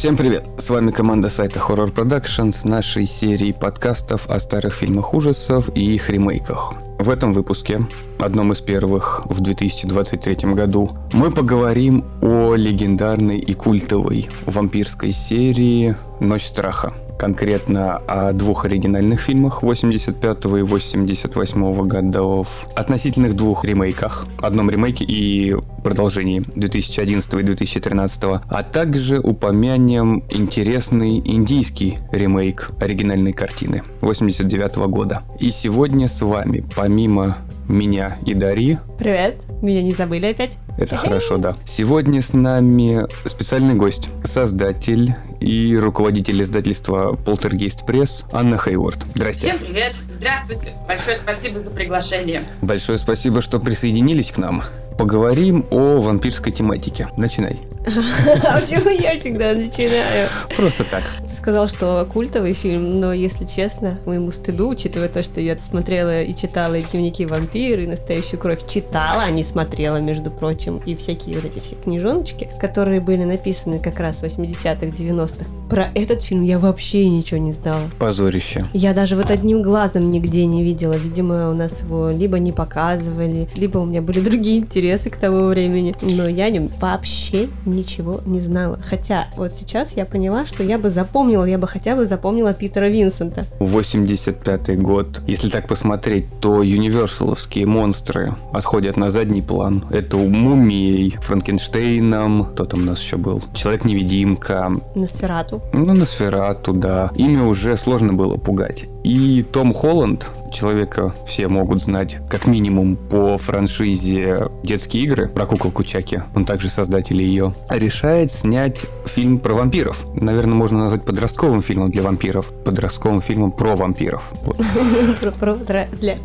Всем привет! С вами команда сайта Horror Production с нашей серией подкастов о старых фильмах ужасов и их ремейках. В этом выпуске, одном из первых в 2023 году, мы поговорим о легендарной и культовой вампирской серии «Ночь страха», конкретно о двух оригинальных фильмах 85 и 88 годов, относительных двух ремейках, одном ремейке и продолжении 2011 и 2013, а также упомянем интересный индийский ремейк оригинальной картины 89 года. И сегодня с вами, помимо меня и Дари. Привет, меня не забыли опять. Это хорошо, да. Сегодня с нами специальный гость, создатель и руководитель издательства Полтергейст Пресс Анна Хейворд. Здрасте. Всем привет, здравствуйте. Большое спасибо за приглашение. Большое спасибо, что присоединились к нам. Поговорим о вампирской тематике. Начинай. А почему я всегда начинаю? Просто так. Сказал, что культовый фильм, но, если честно, моему стыду, учитывая то, что я смотрела и читала и дневники вампира, и настоящую кровь читала, а не смотрела, между прочим, и всякие вот эти все книжоночки, которые были написаны как раз в 80-х, 90-х. Про этот фильм я вообще ничего не знала. Позорище. Я даже вот одним глазом нигде не видела. Видимо, у нас его либо не показывали, либо у меня были другие интересы к тому времени. Но я о нем вообще ничего не знала. Хотя вот сейчас я поняла, что я бы запомнила, я бы хотя бы запомнила Питера Винсента. 85 год. Если так посмотреть, то юниверсаловские монстры отходят на задний план. Это у Мумией, Франкенштейном, кто там у нас еще был? Человек-невидимка. Носферату. Ну, Носферату, да. Ими уже сложно было пугать. И Том Холланд, человека все могут знать как минимум по франшизе «Детские игры» про куколку Чаки, он также создатель ее, решает снять фильм про вампиров. Наверное, можно назвать подростковым фильмом для вампиров, подростковым фильмом про вампиров.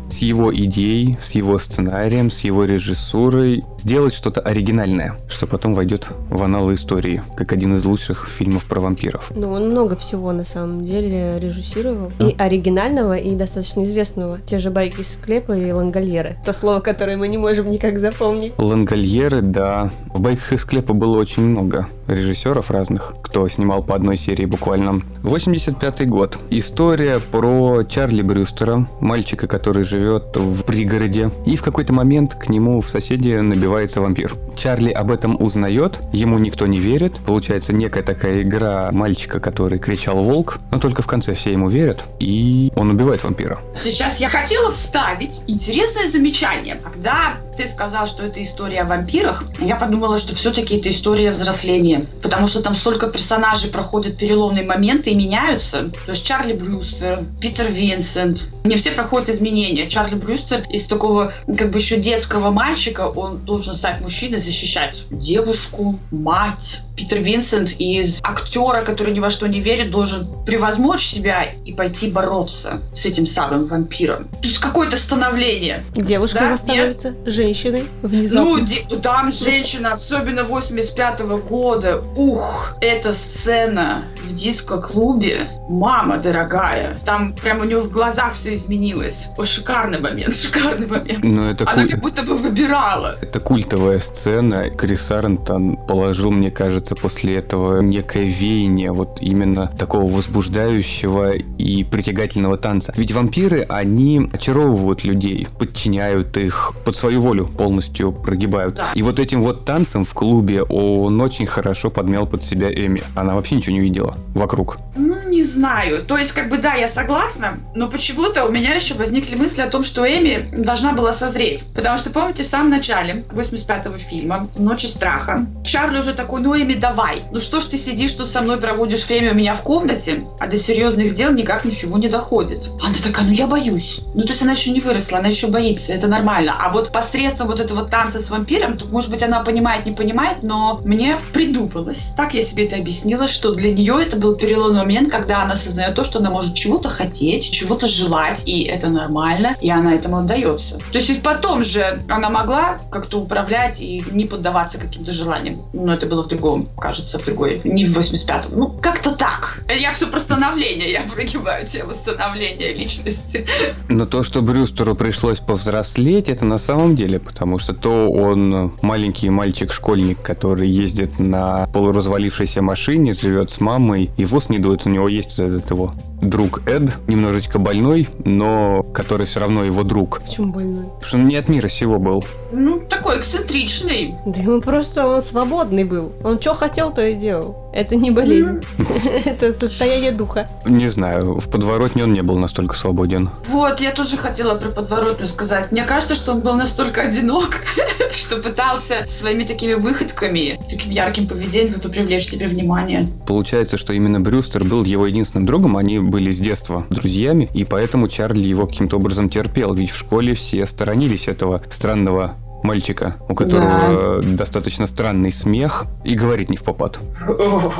С его идеей, с его сценарием, с его режиссурой сделать что-то оригинальное, что потом войдет в аналы истории, как один из лучших фильмов про вампиров. Ну, он много всего на самом деле режиссировал. И оригинального, и достаточно известного. Те же из склепа и лангольеры. То слово, которое мы не можем никак запомнить. Лангольеры, да. В байках из склепа было очень много режиссеров разных, кто снимал по одной серии буквально. 85 год. История про Чарли Брюстера, мальчика, который живет в пригороде. И в какой-то момент к нему в соседи набивается вампир. Чарли об этом узнает, ему никто не верит. Получается некая такая игра мальчика, который кричал «Волк», но только в конце все ему верят, и он убивает вампира. Сейчас я хотела вставить интересное замечание. Когда ты сказал, что это история о вампирах, я подумала, что все-таки это история взросления. Потому что там столько персонажей проходят переломные моменты и меняются. То есть Чарли Брюстер, Питер Винсент. Не все проходят изменения. Чарли Брюстер из такого как бы еще детского мальчика, он должен стать мужчиной, защищать девушку, мать. Питер Винсент из актера, который ни во что не верит, должен превозмочь себя и пойти бороться с этим самым вампиром. То есть какое-то становление. Девушка да? становится женщиной внезапно. Ну, там женщина, особенно 85 -го года. Ух, эта сцена в диско-клубе. Мама дорогая. Там прямо у него в глазах все изменилось. О, шикарный момент, шикарный момент. Но ну, это Она куль... как будто бы выбирала. Это культовая сцена. Крис Арнтон положил, мне кажется, после этого некое веяние вот именно такого возбуждающего и притягательного танца. Ведь вампиры, они очаровывают людей, подчиняют их под свою волю полностью прогибают. Да. И вот этим вот танцем в клубе он очень хорошо подмял под себя Эми. Она вообще ничего не видела вокруг. Ну, не знаю. То есть, как бы, да, я согласна, но почему-то у меня еще возникли мысли о том, что Эми должна была созреть. Потому что, помните, в самом начале 85-го фильма «Ночи страха» Чарли уже такой, ну, Эми, давай. Ну что ж ты сидишь тут со мной, проводишь время у меня в комнате, а до серьезных дел никак ничего не доходит. Она такая, ну я боюсь. Ну, то есть она еще не выросла, она еще боится, это нормально. А вот посредством вот этого танца с вампиром, то, может быть, она понимает, не понимает, но мне придумалось. Так я себе это объяснила, что для нее это был переломный момент, когда она осознает то, что она может чего-то хотеть, чего-то желать, и это нормально, и она этому отдается. То есть потом же она могла как-то управлять и не поддаваться каким-то желаниям. Но это было в другом, кажется, в другой, не в 85-м. Ну, как-то так. Я все про становление, я прогибаю тему становления личности. Но то, что Брюстеру пришлось повзрослеть, это на самом деле роли, потому что то он маленький мальчик-школьник, который ездит на полуразвалившейся машине, живет с мамой, и ВОЗ не дует, у него есть этот его друг Эд, немножечко больной, но который все равно его друг. Почему больной? Потому что он не от мира сего был. Ну, такой эксцентричный. Да ему просто он свободный был. Он что хотел, то и делал. Это не болезнь. Это состояние духа. Не знаю, в подворотне он не был настолько свободен. Вот, я тоже хотела про подворотню сказать. Мне кажется, что он был настолько одинок, что пытался своими такими выходками, таким ярким поведением привлечь себе внимание. Получается, что именно Брюстер был его единственным другом, они были с детства друзьями, и поэтому Чарли его каким-то образом терпел, ведь в школе все сторонились этого странного мальчика, у которого достаточно странный смех и говорит не в попад. Ох,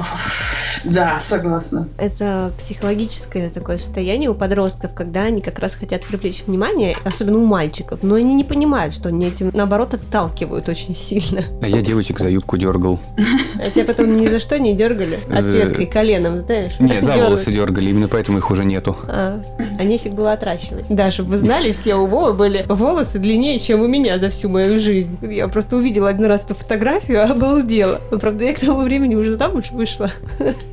Да, согласна. Это психологическое такое состояние у подростков, когда они как раз хотят привлечь внимание, особенно у мальчиков, но они не понимают, что они этим, наоборот, отталкивают очень сильно. А я девочек за юбку дергал. А тебя потом ни за что не дергали? Ответкой, коленом, знаешь? Нет, за волосы дергали, именно поэтому их уже нету. А, а нефиг было отращивать. Да, чтобы вы знали, все у Вовы были волосы длиннее, чем у меня за всю мою жизнь. Я просто увидела один раз эту фотографию, обалдела. Но, правда, я к тому времени уже замуж вышла.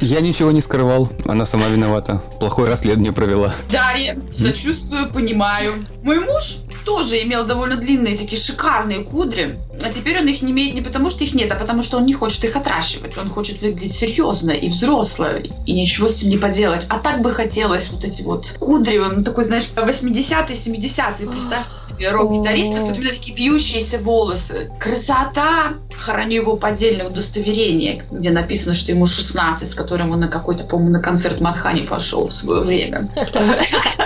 Я ничего не скрывал, она сама виновата. Плохое расследование провела. Дарья, сочувствую, понимаю. Мой муж тоже имел довольно длинные такие шикарные кудри, а теперь он их не имеет не потому, что их нет, а потому, что он не хочет их отращивать. Он хочет выглядеть серьезно и взросло, и ничего с этим не поделать. А так бы хотелось вот эти вот кудри, он такой, знаешь, 80-е, 70-е, представьте себе, рок-гитаристов, вот именно такие вьющиеся волосы. Красота! Храню его поддельное удостоверение, где написано, что ему 16, с которым он на какой-то, по-моему, на концерт Манхани пошел в свое время.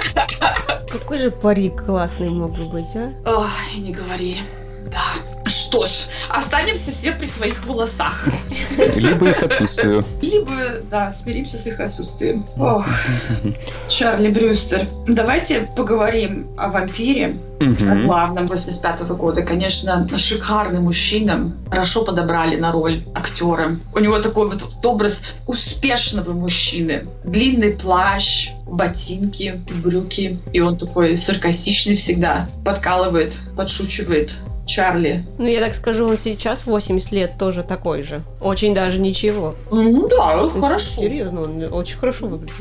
Какой же парик классный мог бы быть, а? Ой, не говори. Да. Что ж, останемся все при своих волосах. Либо их отсутствию. Либо, да, смиримся с их отсутствием. Ох, Чарли Брюстер. Давайте поговорим о вампире, о Мгм. главном 85 года. Конечно, шикарный мужчина. Хорошо подобрали на роль актера. У него такой вот образ успешного мужчины. Длинный плащ, ботинки, брюки. И он такой саркастичный всегда. Подкалывает, подшучивает. Чарли. Ну, я так скажу, он сейчас 80 лет тоже такой же. Очень даже ничего. Ну да, Ну, хорошо. Серьезно, он очень хорошо выглядит.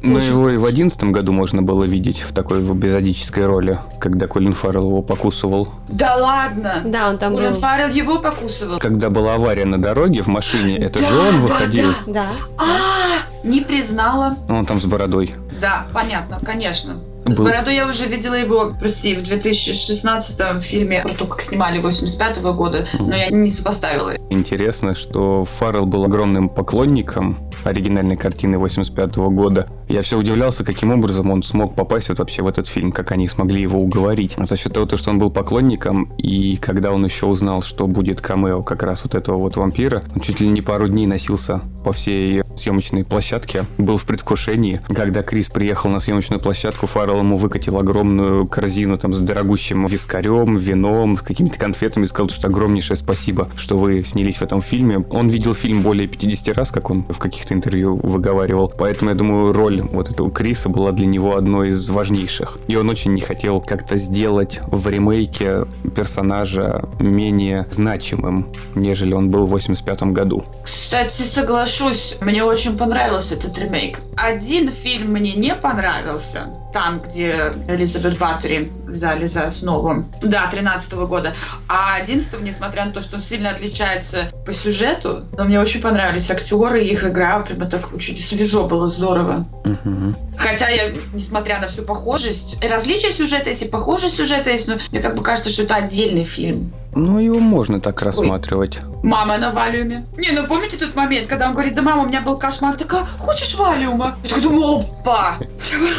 Но Слушай, его и в одиннадцатом году можно было видеть в такой в эпизодической роли, когда Колин Фаррелл его покусывал. Да ладно. Да, он там Колин был. Фаррелл его покусывал. Когда была авария на дороге в машине, это же Да, он да, выходил. да. Да. А, не признала. Он там с бородой. Да, понятно, конечно. С Был. бородой я уже видела его, прости, в 2016 фильме про то, как снимали 85 года, но я не сопоставила. Интересно, что Фаррелл был огромным поклонником оригинальной картины 85 года. Я все удивлялся, каким образом он смог попасть вот вообще в этот фильм, как они смогли его уговорить. А За счет того, то, что он был поклонником, и когда он еще узнал, что будет камео как раз вот этого вот вампира, он чуть ли не пару дней носился по всей съемочной площадке, был в предвкушении. Когда Крис приехал на съемочную площадку, Фаррелл ему выкатил огромную корзину там с дорогущим вискарем, вином, какими-то конфетами, и сказал, что огромнейшее спасибо, что вы снялись в этом фильме. Он видел фильм более 50 раз, как он в каких-то интервью выговаривал, поэтому я думаю, роль вот этого Криса была для него одной из важнейших. И он очень не хотел как-то сделать в ремейке персонажа менее значимым, нежели он был в 85 году. Кстати, соглашусь, мне очень понравился этот ремейк. Один фильм мне не понравился, там, где Элизабет Баттери взяли за основу, да, 13 года. А 11 несмотря на то, что он сильно отличается по сюжету, но мне очень понравились актеры, их игра, прямо так очень свежо было, здорово. Мгм. Хотя я, несмотря на всю похожесть, различия сюжета есть и похожесть сюжета есть, но мне как бы кажется, что это отдельный фильм. Ну, его можно так рассматривать. Мама на валиуме. Не, ну помните тот момент, когда он говорит, да мама, у меня был кошмар, такая, хочешь валиума? Я такая думаю, опа!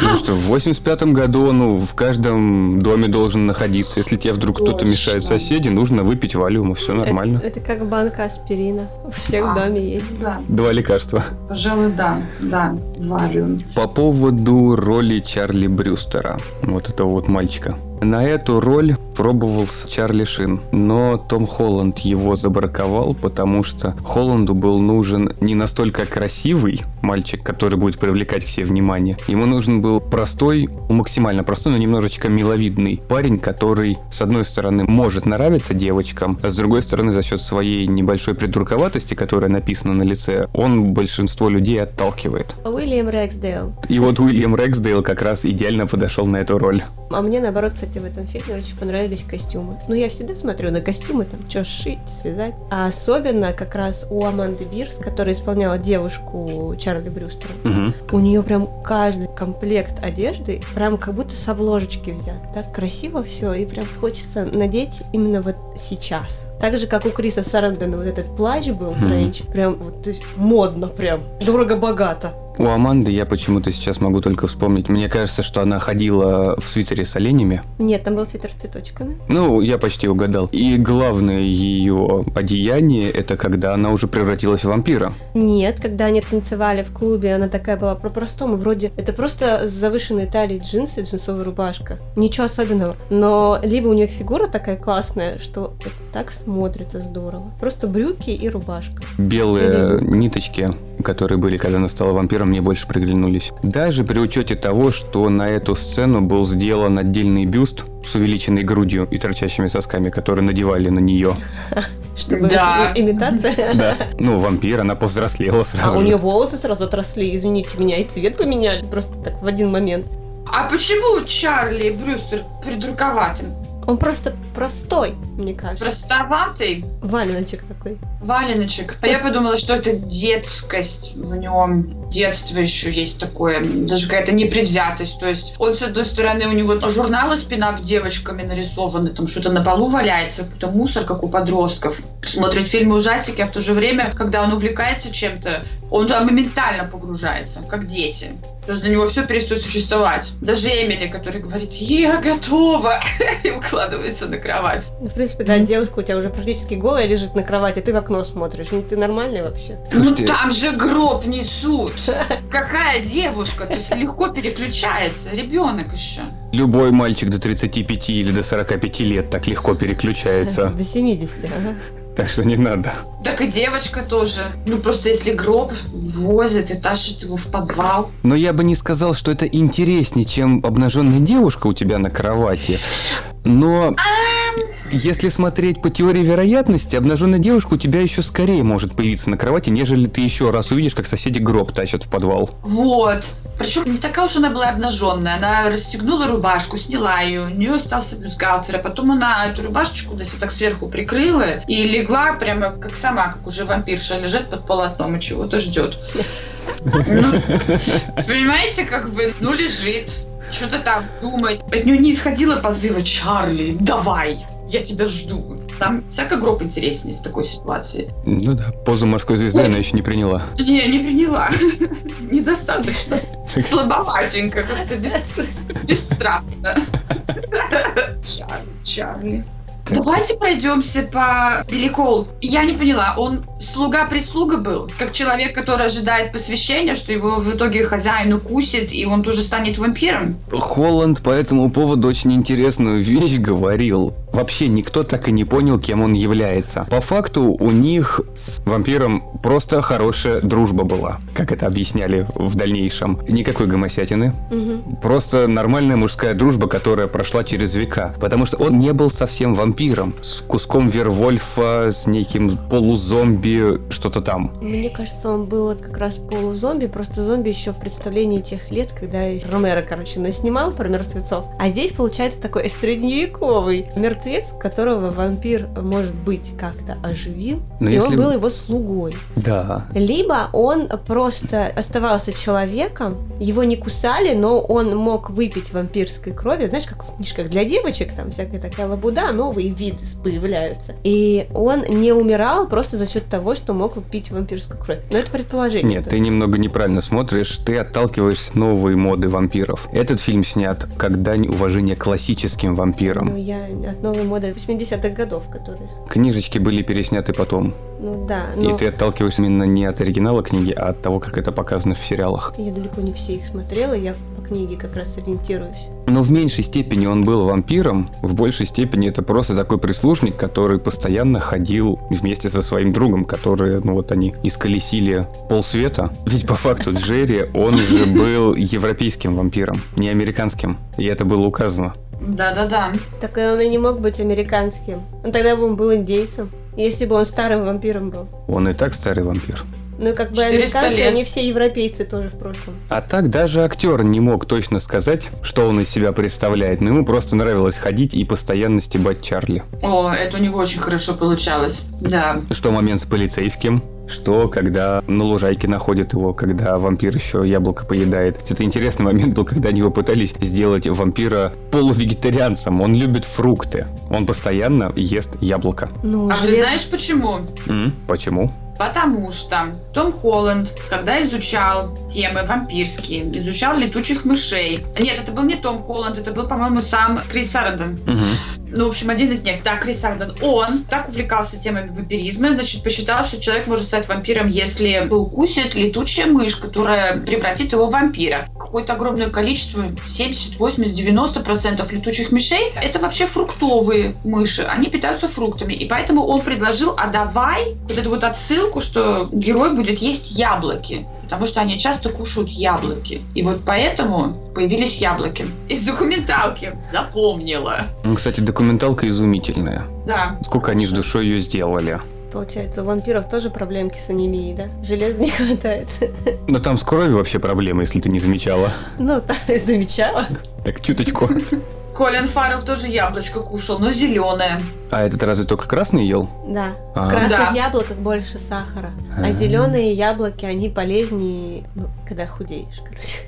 Ну что, 85 году, ну, в каждом доме должен находиться. Если тебе вдруг кто-то мешает соседи, нужно выпить валиума, все нормально. Это, это как банка аспирина. У всех в А. доме есть. Да, Два лекарства. пожалуй, да, да, валиум. По поводу роли Чарли Брюстера, вот этого вот мальчика. На эту роль пробовался Чарли Шин, но Том Холланд его забраковал, потому что Холланду был нужен не настолько красивый мальчик, который будет привлекать к себе внимание. Ему нужен был простой, максимально простой, но немножечко миловидный парень, который, с одной стороны, может нравиться девочкам, а с другой стороны, за счет своей небольшой придурковатости, которая написана на лице, он большинство людей отталкивает. Уильям Рексдейл. И вот Уильям Рексдейл как раз идеально подошел на эту роль. А мне, наоборот, кстати, в этом фильме очень понравились костюмы. Ну, я всегда смотрю на костюмы, там, что сшить, связать. А особенно как раз у Аманды Бирс, которая исполняла девушку Чарли Брюстера. Угу. У нее прям каждый комплект одежды прям как будто с обложечки взят. Так красиво все, и прям хочется надеть именно вот сейчас. Так же, как у Криса Сарандена вот этот плащ был, тренч, прям вот, то есть модно прям, дорого-богато. У Аманды я почему-то сейчас могу только вспомнить. Мне кажется, что она ходила в свитере с оленями. Нет, там был свитер с цветочками. Ну, я почти угадал. И главное ее одеяние это когда она уже превратилась в вампира. Нет, когда они танцевали в клубе, она такая была по-простому. Вроде это просто с завышенной талией джинсы, джинсовая рубашка. Ничего особенного. Но либо у нее фигура такая классная, что это так смотрится здорово. Просто брюки и рубашка. Белые Или ниточки, которые были, когда она стала вампиром, мне больше приглянулись. Даже при учете того, что на эту сцену был сделан отдельный бюст с увеличенной грудью и торчащими сосками, которые надевали на нее. Чтобы Да. имитация. Да. Ну, вампир, она повзрослела А сразу у же. нее волосы сразу отросли, извините меня, и цвет поменяли просто так в один момент. А почему Чарли Брюстер придурковатым? Он просто простой, мне кажется. Простоватый Валеночек такой. валеночек. А я подумала, что это детскость в нем. Детство еще есть такое, даже какая-то непредвзятость. То есть он, с одной стороны, у него журналы с пинап девочками нарисованы, там что-то на полу валяется, какой-то мусор, как у подростков. Смотрит фильмы ужастики, а в то же время, когда он увлекается чем-то, он туда моментально погружается, как дети. То есть для него все перестает существовать. Даже Эмили, который говорит, я готова, и укладывается на кровать. Ну, в принципе, когда девушка у тебя уже практически голая лежит на кровати, ты в окно смотришь. Ну, ты нормальный вообще. Слушайте, Ну там же гроб несут. Какая девушка? То есть легко переключается. Ребенок еще. любой мальчик до 35 или до 45 лет так легко переключается. До 70, ага. Так что не надо. Так и девочка тоже. Ну просто если гроб возят и тащат его в подвал. Но я бы не сказал, что это интереснее, чем обнаженная девушка у тебя на кровати. Но если смотреть по теории вероятности, обнаженная девушка у тебя еще скорее может появиться на кровати, нежели ты еще раз увидишь, как соседи гроб тащат в подвал. Вот. Причем не такая уж она была обнаженная. Она расстегнула рубашку, сняла ее, у нее остался бюстгальтер, а потом она эту рубашечку до так сверху прикрыла и легла прямо как сама, как уже вампирша, лежит под полотном и чего-то ждет. Ну, понимаете, как бы, ну лежит, что-то там думает. От нее не исходило позыва Чарли, давай, я тебя жду. Там всяко гроб интереснее в такой ситуации. Ну да, позу морской звезды она еще не приняла. Не, не приняла. Недостаточно. Слабоватенько, как-то бесстрастно. Чарли, Чарли. Давайте пройдемся по Беликол. Я не поняла, он слуга-прислуга был? Как человек, который ожидает посвящения, что его в итоге хозяин укусит, и он тоже станет вампиром? Холланд по этому поводу очень интересную вещь говорил. Вообще никто так и не понял, кем он является. По факту у них с вампиром просто хорошая дружба была, как это объясняли в дальнейшем. Никакой гомосятины, Мгм. Просто нормальная мужская дружба, которая прошла через века. Потому что он не был совсем вампиром. С куском Вервольфа, с неким полузомби, что-то там. Мне кажется, он был вот как раз полузомби, просто зомби еще в представлении тех лет, когда Ромеро, короче, наснимал про мертвецов. А здесь получается такой средневековый мертвец, которого вампир, может быть, как-то оживил, Но и если- он был его слугой. Да. Либо он просто оставался человеком, его не кусали, но он мог выпить вампирской крови. Знаешь, как в книжках для девочек, там всякая такая лабуда, новые виды появляются. И он не умирал просто за счет того, что мог пить вампирскую кровь. Но это предположение. Нет, ты немного неправильно смотришь. Ты отталкиваешься от новой моды вампиров. Этот фильм снят как дань уважения классическим Ну, вампирам. я от новая мода 80-х годов, которые... Книжечки были пересняты потом. Ну да, но И ты отталкиваешься именно не от оригинала книги, а от того, как это показано в сериалах. я далеко не все их смотрела, я по книге как раз ориентируюсь. Но в меньшей степени он был вампиром, в большей степени это просто такой прислужник, который постоянно ходил вместе со своим другом, которые, ну вот они исколесили полсвета. Ведь по факту Джерри, он же был европейским вампиром, не американским. И это было указано. Да-да-да. Так он и не мог быть американским. Он тогда бы он был индейцем. Если бы он старым вампиром был. Он и так старый вампир. Ну, как бы 400 американцы, лет. они все европейцы тоже, впрочем. А так даже актер не мог точно сказать, что он из себя представляет, но ему просто нравилось ходить и постоянно стебать Чарли. О, это у него очень хорошо получалось. Да. Что момент с полицейским, что когда на лужайке находят его, когда вампир еще яблоко поедает. Это интересный момент был, когда они его пытались сделать вампира полувегетарианцем. Он любит фрукты. Он постоянно ест яблоко. Ну, А ты желез- знаешь почему? М, Почему? Потому что Том Холланд, когда изучал темы вампирские, изучал летучих мышей. Нет, это был не Том Холланд, это был, по-моему, сам Крис Сарден. Мгм. Ну, в общем, один из них, да, Крис Сарден. Он так увлекался темами вампиризма, значит, посчитал, что человек может стать вампиром, если укусит летучая мышь, которая превратит его в вампира. Какое-то огромное количество, 70, 80, 90 процентов летучих мышей, это вообще фруктовые мыши. Они питаются фруктами. И поэтому он предложил, а давай вот эту вот отсылку, что герой будет есть яблоки. Потому что они часто кушают яблоки. И вот поэтому появились яблоки. Из документалки. Запомнила. Ну, кстати, документалка изумительная. Да. Сколько они с душой ее сделали. Получается, у вампиров тоже проблемки с анемией, да? Железа не хватает. Но там с кровью вообще проблема, если ты не замечала. Ну, так и замечала. Так, чуточку. Колин Фаррелл тоже яблочко кушал, но зеленое. А этот разве только красный ел? Да. А. В красных Да. яблоках больше сахара. А. А зеленые яблоки, они полезнее, ну, когда худеешь, короче.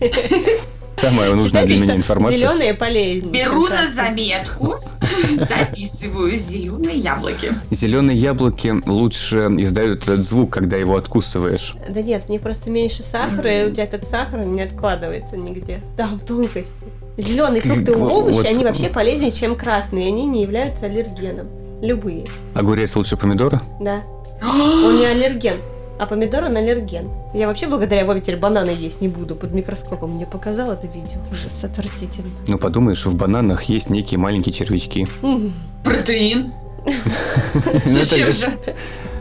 Самая нужная для меня информация. Зеленые полезнее. Беру на заметку, записываю зеленые яблоки. Зеленые яблоки лучше издают этот звук, когда его откусываешь. Да нет, в них просто меньше сахара, и у тебя этот сахар не откладывается нигде. Там тонкости. Зеленые фрукты и овощи, вот- они вообще полезнее, чем красные. Они не являются аллергеном. Любые, Огурец лучше помидора? да. Он не аллерген, а помидор он аллерген. Я вообще благодаря Вове теперь бананы есть не буду. Под микроскопом мне показал это видео. Ужас, отвратительно. Ну, подумаешь, в бананах есть некие маленькие червячки. Протеин. Ну, Зачем же?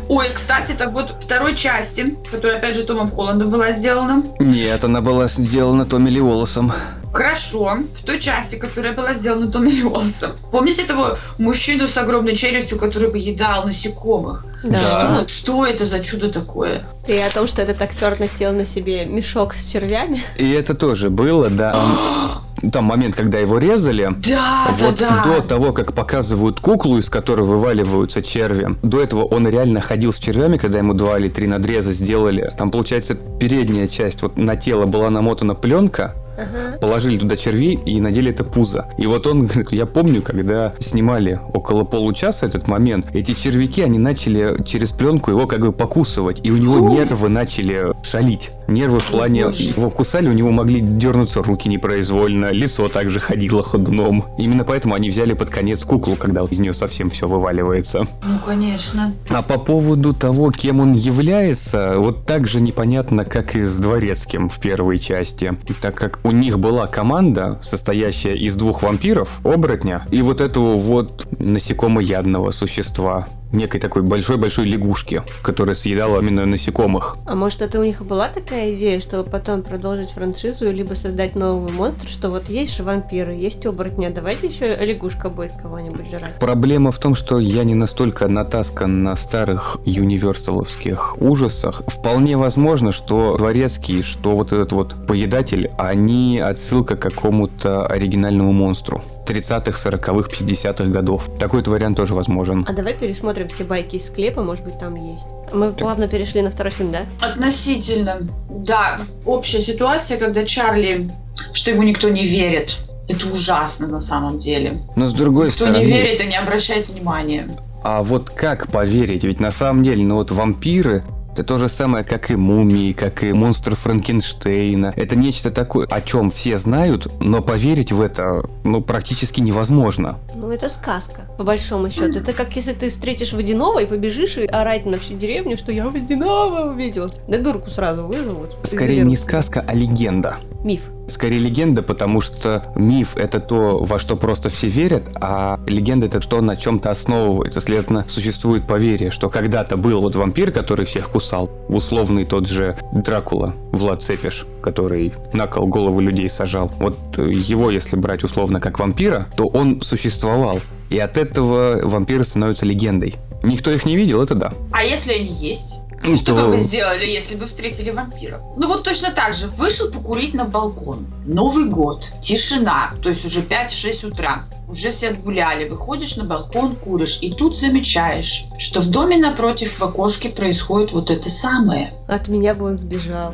Ой, кстати, так вот второй части, которая опять же Томом Холландом была сделана. Нет, она была сделана Томми Ли Уоллесом. Хорошо, в той части, которая была сделана Томми Ли Уоллесом. Помните того мужчину с огромной челюстью, который поедал насекомых? Да. Что, что это за чудо такое? И о том, что этот актер носил на себе мешок с червями. И это тоже было, да. Там момент, когда его резали. Да, Вот да, до да. того, как показывают куклу, из которой вываливаются черви, до этого он реально ходил с червями, когда ему два или три надреза сделали. Там, получается, передняя часть, вот на тело была намотана пленка, Ага. положили туда червей и надели это пузо. И вот он говорит, я помню, когда снимали около получаса этот момент, эти червяки, они начали через пленку его как бы покусывать, и у него Ух. нервы начали шалить. Нервы в плане, Боже. его кусали, у него могли дернуться руки непроизвольно, лицо также ходило ходуном. Именно поэтому они взяли под конец куклу, когда из нее совсем все вываливается. Ну, конечно. А по поводу того, кем он является, вот так же непонятно, как и с Дворецким в первой части. Так как у них была команда, состоящая из двух вампиров, оборотня, и вот этого вот насекомоядного существа. Некой такой большой-большой лягушки, которая съедала именно насекомых. А может, это у них и была такая идея, чтобы потом продолжить франшизу, либо создать новый монстр, что вот есть же вампиры, есть оборотня, давайте еще лягушка будет кого-нибудь жрать. Проблема в том, что я не настолько натаскан на старых юниверсаловских ужасах. Вполне возможно, что Дворецкий, что вот этот вот поедатель, они отсылка к какому-то оригинальному монстру. 30-х, 40-х, 50-х годов. Такой вариант тоже возможен. А давай пересмотрим все байки из склепа, может быть, там есть. Мы плавно перешли на второй фильм, да? Относительно. Да, общая ситуация, когда Чарли, что ему никто не верит. Это ужасно на самом деле. Но с другой Кто стороны, не верит и не обращает внимания. а вот как поверить? Ведь на самом деле, ну вот вампиры, Это то же самое, как и мумии, как и монстр Франкенштейна. Это нечто такое, о чем все знают, но поверить в это ну, практически невозможно. Ну, это сказка, по большому счету. Это как если ты встретишь водяного и побежишь и орать на всю деревню, что я водяного увидел. Да дурку сразу вызовут. Скорее не сказка, а легенда. Миф. Скорее легенда, потому что миф это то, во что просто все верят, а легенда это что на чем-то основывается. Следовательно, существует поверье, что когда-то был вот вампир, который всех кусал, условный тот же Дракула, Влад Цепиш, который на кол голову людей сажал. Вот его, если брать условно как вампира, то он существовал. И от этого вампиры становятся легендой. Никто их не видел, это да. А если они есть? Ну, что бы вы сделали, если бы встретили вампира? Ну вот точно так же. Вышел покурить на балкон. Новый год. Тишина. То есть уже 5-6 утра. Уже все отгуляли. Выходишь на балкон, куришь. И тут замечаешь, что в доме напротив в окошке происходит вот это самое. От меня бы он сбежал.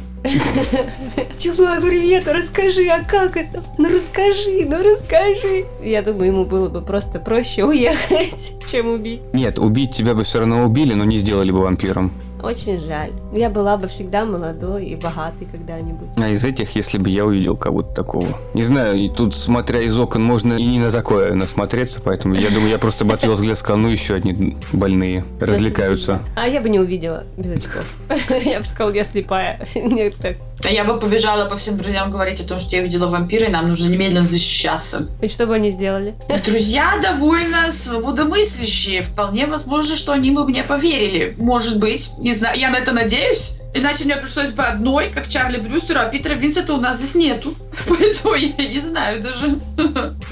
Чувак, привет, расскажи, а как это? Ну расскажи, ну расскажи. Я думаю, ему было бы просто проще уехать, чем убить. Нет, убить тебя бы все равно убили, но не сделали бы вампиром. Очень жаль. Я была бы всегда молодой и богатой когда-нибудь. А из этих, если бы я увидел кого-то такого. Не знаю, и тут, смотря из окон, можно и не на такое насмотреться, поэтому я думаю, я просто бы отвел взгляд, сказал, ну еще одни больные развлекаются. А я бы не увидела без очков. Я бы сказала, я слепая. Нет, так. А я бы побежала по всем друзьям говорить о том, что я видела вампира, и нам нужно немедленно защищаться. И что бы они сделали? Друзья довольно свободомыслящие. Вполне возможно, что они бы мне поверили. Может быть. Не знаю, я на это надеюсь. Иначе мне пришлось бы одной, как Чарли Брюстеру, а Питера Винсента у нас здесь нету. Поэтому я не знаю даже.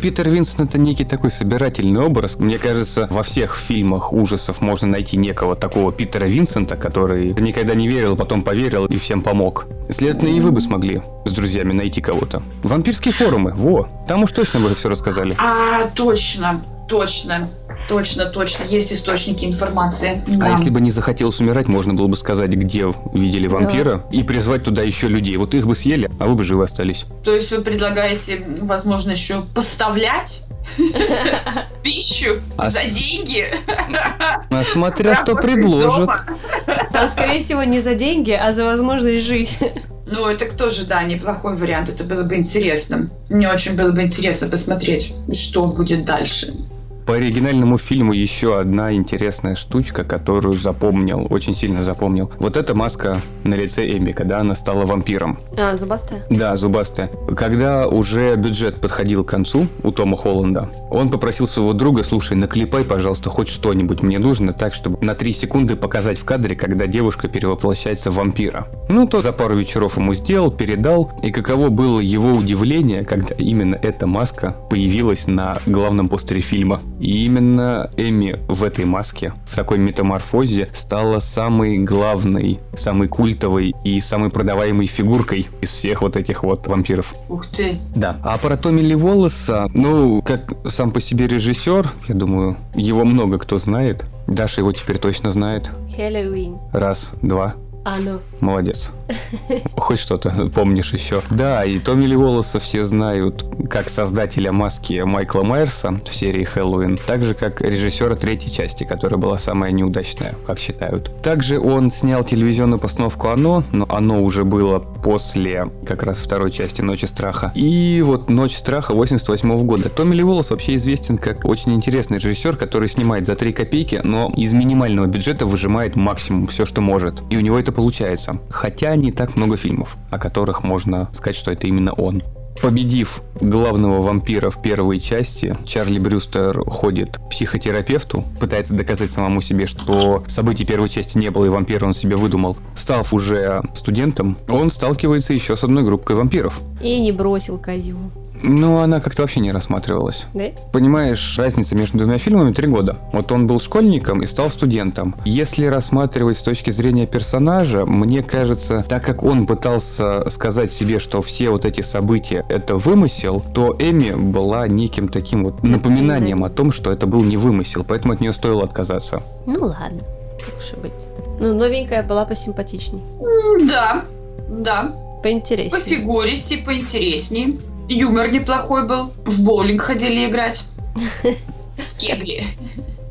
Питер Винсент это некий такой собирательный образ. Мне кажется, во всех фильмах ужасов можно найти некого такого Питера Винсента, который никогда не верил, потом поверил и всем помог. Следовательно, и вы бы смогли с друзьями найти кого-то. Вампирские форумы, во, там уж точно бы все рассказали. А, точно, точно. Точно, точно, есть источники информации. А да. если бы не захотелось умирать, можно было бы сказать, где видели вампира, да. и призвать туда еще людей. Вот их бы съели, а вы бы живы остались. То есть вы предлагаете, возможно, еще поставлять пищу а за деньги. А смотря что предложат. Там, скорее всего, не за деньги, а за возможность жить. Ну, это тоже, да, неплохой вариант. Это было бы интересно. Мне очень было бы интересно посмотреть, что будет дальше. По оригинальному фильму еще одна интересная штучка, которую запомнил, очень сильно запомнил. Вот эта маска на лице Эми, когда она стала вампиром. А, зубастая? Да, зубастая. Когда уже бюджет подходил к концу у Тома Холланда, он попросил своего друга, слушай, наклепай, пожалуйста, хоть что-нибудь мне нужно, так, чтобы на три секунды показать в кадре, когда девушка перевоплощается в вампира. Ну, то за пару вечеров ему сделал, передал, и каково было его удивление, когда именно эта маска появилась на главном постере фильма. И именно Эми в этой маске, в такой метаморфозе, стала самой главной, самой культовой и самой продаваемой фигуркой из всех вот этих вот вампиров. Ух ты! Да. А про Томми Ли Волоса, ну, как сам по себе режиссер, я думаю, его много кто знает. Даша его теперь точно знает. Хэллоуин. Раз, два, ну. Молодец. Хоть что-то помнишь еще. Да, и Томми Ли Волоса все знают как создателя маски Майкла Майерса в серии Хэллоуин, так же как режиссера третьей части, которая была самая неудачная, как считают. Также он снял телевизионную постановку «Оно», но «Оно» уже было после как раз второй части «Ночи страха». И вот «Ночь страха» 88 года. Томми Ли Волос вообще известен как очень интересный режиссер, который снимает за 3 копейки, но из минимального бюджета выжимает максимум все, что может. И у него это получается. Хотя не так много фильмов, о которых можно сказать, что это именно он. Победив главного вампира в первой части, Чарли Брюстер ходит к психотерапевту, пытается доказать самому себе, что событий первой части не было и вампира он себе выдумал. Став уже студентом, он сталкивается еще с одной группой вампиров. И не бросил козю. Ну, она как-то вообще не рассматривалась. Да? Понимаешь, разница между двумя фильмами три года. Вот он был школьником и стал студентом. Если рассматривать с точки зрения персонажа, мне кажется, так как он пытался сказать себе, что все вот эти события это вымысел, то Эми была неким таким вот напоминанием о том, что это был не вымысел, поэтому от нее стоило отказаться. Ну ладно, так уж и быть. Ну, новенькая была посимпатичней. Да, да. Поинтереснее. По фигуристи, поинтереснее. Юмор неплохой был. В боулинг ходили играть. С кегли.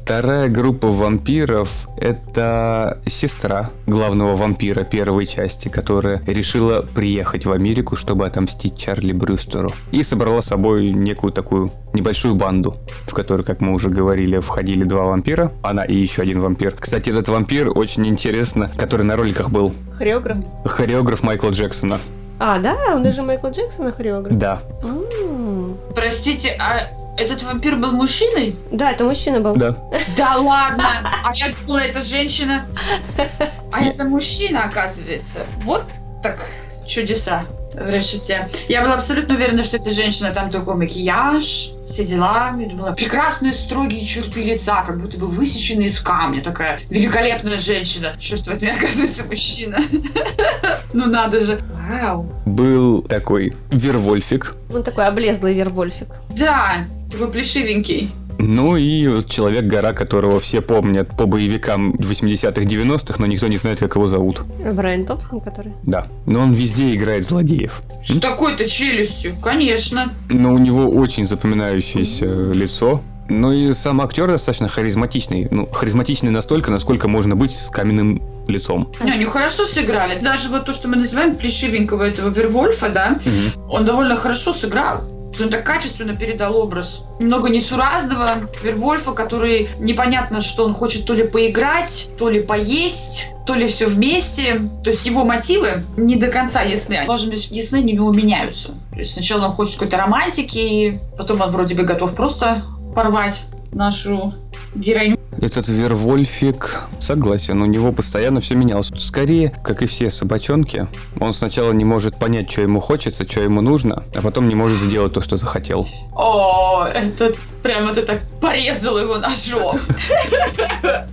Вторая группа вампиров — это сестра главного вампира первой части, которая решила приехать в Америку, чтобы отомстить Чарли Брюстеру. И собрала с собой некую такую небольшую банду, в которой, как мы уже говорили, входили два вампира, она и еще один вампир. Кстати, этот вампир очень интересно, который на роликах был. Хореограф? Хореограф Майкла Джексона. А, да? Он даже Майкла Джексона хореограф? Да. М. Простите, а этот вампир был мужчиной? Да, это мужчина был. Да. Да ладно! А я думала, это женщина. А это мужчина, оказывается. Вот так чудеса в решете. Я была абсолютно уверена, что это женщина, там такой макияж, все дела. Я думала, прекрасные строгие черты лица, как будто бы высечены из камня. Такая великолепная женщина. Черт возьми, оказывается, мужчина. Ну надо же. Вау. Был такой Вервольфик, Он такой облезлый вервольфик. Да, такой плешивенький. Ну и Человек-гора, которого все помнят по боевикам 80-х, 90-х, но никто не знает, как его зовут. Брайан Томпсон, который? Да. Но он везде играет злодеев. С такой-то челюстью, конечно. Но у него очень запоминающееся лицо. Ну и сам актер достаточно харизматичный. Ну, харизматичный настолько, насколько можно быть с каменным лицом. Не, они хорошо сыграли. Даже вот то, что мы называем плешивенького этого Вервольфа, да, он довольно хорошо сыграл. Он так качественно передал образ. Немного несуразного Вервольфа, который непонятно, что он хочет то ли поиграть, то ли поесть, то ли все вместе. То есть его мотивы не до конца ясны. Они должны быть ясны, они него меняются. То есть сначала он хочет какой-то романтики, потом он вроде бы готов просто порвать нашу героиню. Этот Вервольфик, согласен, у него постоянно все менялось. Скорее, как и все собачонки, он сначала не может понять, что ему хочется, что ему нужно, а потом не может сделать то, что захотел. О, это прямо ты так порезал его ножом.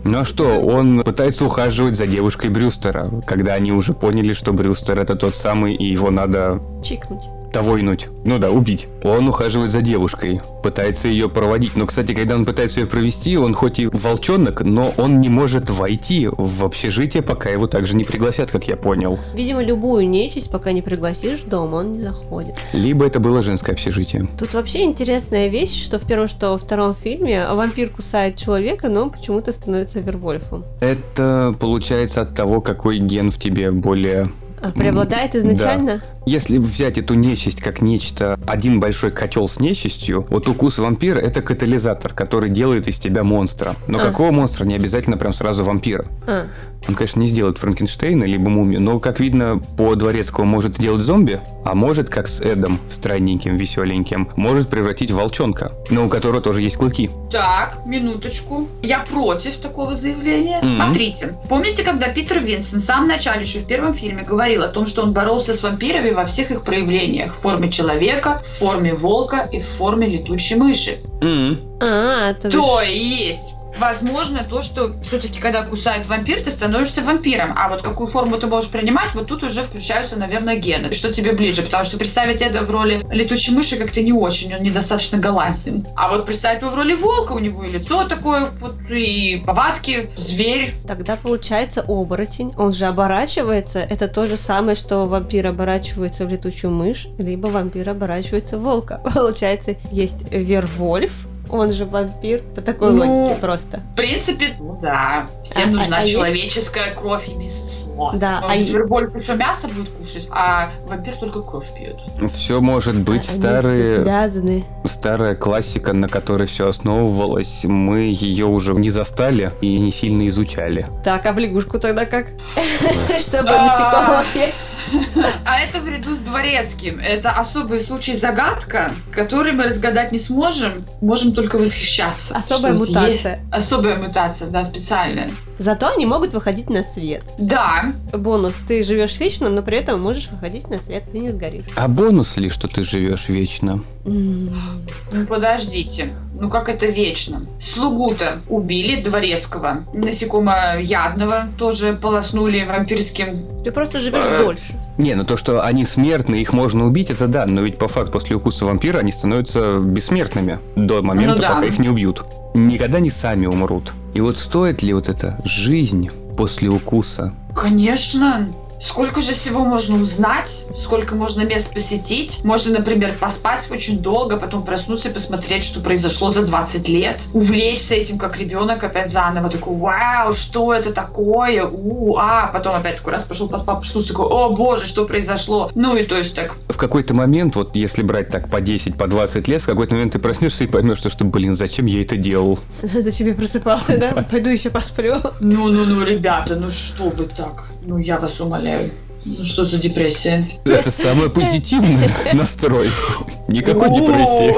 Ну а что, он пытается ухаживать за девушкой Брюстера, когда они уже поняли, что Брюстер это тот самый, и его надо Чикнуть. Тавойнуть. Ну да, убить. Он ухаживает за девушкой, пытается ее проводить. Но, кстати, когда он пытается ее провести, он хоть и волчонок, но он не может войти в общежитие, пока его также не пригласят, как я понял. Видимо, любую нечисть, пока не пригласишь в дом, он не заходит. Либо это было женское общежитие. Тут вообще интересная вещь, что в первом, что во втором фильме вампир кусает человека, но он почему-то становится вервольфом. Это получается от того, какой ген в тебе более... А преобладает изначально? Если взять эту нечисть как нечто, один большой котел с нечистью, вот укус вампира это катализатор, который делает из тебя монстра. Но А. какого монстра? Не обязательно прям сразу вампира. А, Он, конечно, не сделает Франкенштейна либо мумию, но, как видно, по дворецкому может сделать зомби, а может, как с Эдом, странненьким, веселеньким, может превратить в волчонка, но у которого тоже есть клыки. Так, минуточку. Я против такого заявления. Мгм. Смотрите. Помните, когда Питер Винсент в самом начале, еще в первом фильме, говорил о том, что он боролся с вампирами во всех их проявлениях? В форме человека, в форме волка и в форме летучей мыши. М. а то То есть... Возможно, то, что все-таки, когда кусает вампир, ты становишься вампиром. А вот какую форму ты можешь принимать, вот тут уже включаются, наверное, гены. Что тебе ближе? Потому что представить это в роли летучей мыши как-то не очень, он недостаточно галантен. А вот представить его в роли волка, у него и лицо такое, вот и повадки, зверь. Тогда получается оборотень. Он же оборачивается. Это то же самое, что вампир оборачивается в летучую мышь, либо вампир оборачивается в волка. Получается, есть Вервольф, он же вампир, по такой Ну, логике просто. В принципе, ну да, всем А- нужна а- а есть- человеческая кровь и мясо. Да, Может а быть, е- Вервольф еще мясо будет кушать, а вампир только кровь пьет. Все может быть Они все старые, связаны. старая классика, на которой все основывалось. Мы ее уже не застали и не сильно изучали. Так, а в лягушку тогда как? Чтобы А. насекомых есть. А это в ряду с дворецким. Это особый случай загадка, который мы разгадать не сможем. Можем только восхищаться. Особая вот мутация. Особая мутация, да, специальная. Зато они могут выходить на свет. Да, Бонус, ты живешь вечно, но при этом можешь выходить на свет, ты не сгоришь. А бонус ли, что ты живешь вечно? Ну подождите. Ну как это вечно? Слугу-то убили дворецкого. Насекомоядного тоже полоснули вампирским. Ты просто живешь Э. дольше. Не, ну то, что они смертны, их можно убить, это да, но ведь по факту после укуса вампира они становятся бессмертными до момента, Ну да. пока их не убьют. Никогда не сами умрут. И вот стоит ли вот эта жизнь после укуса? Конечно, сколько же всего можно узнать, сколько можно мест посетить. Можно, например, поспать очень долго, потом проснуться и посмотреть, что произошло за 20 лет. Увлечься этим, как ребенок, опять заново. Такой, вау, что это такое? У, а, потом опять такой раз пошел поспал, проснулся, такой, о боже, что произошло? Ну и то есть так. В какой-то момент, вот если брать так по 10, по 20 лет, в какой-то момент ты проснешься и поймешь, что, что блин, зачем я это делал? Зачем я просыпался, да? Пойду еще посплю. Ну-ну-ну, ребята, ну что вы так? Ну я вас умоляю. Ну что за депрессия? Это самый позитивный настрой. Никакой депрессии.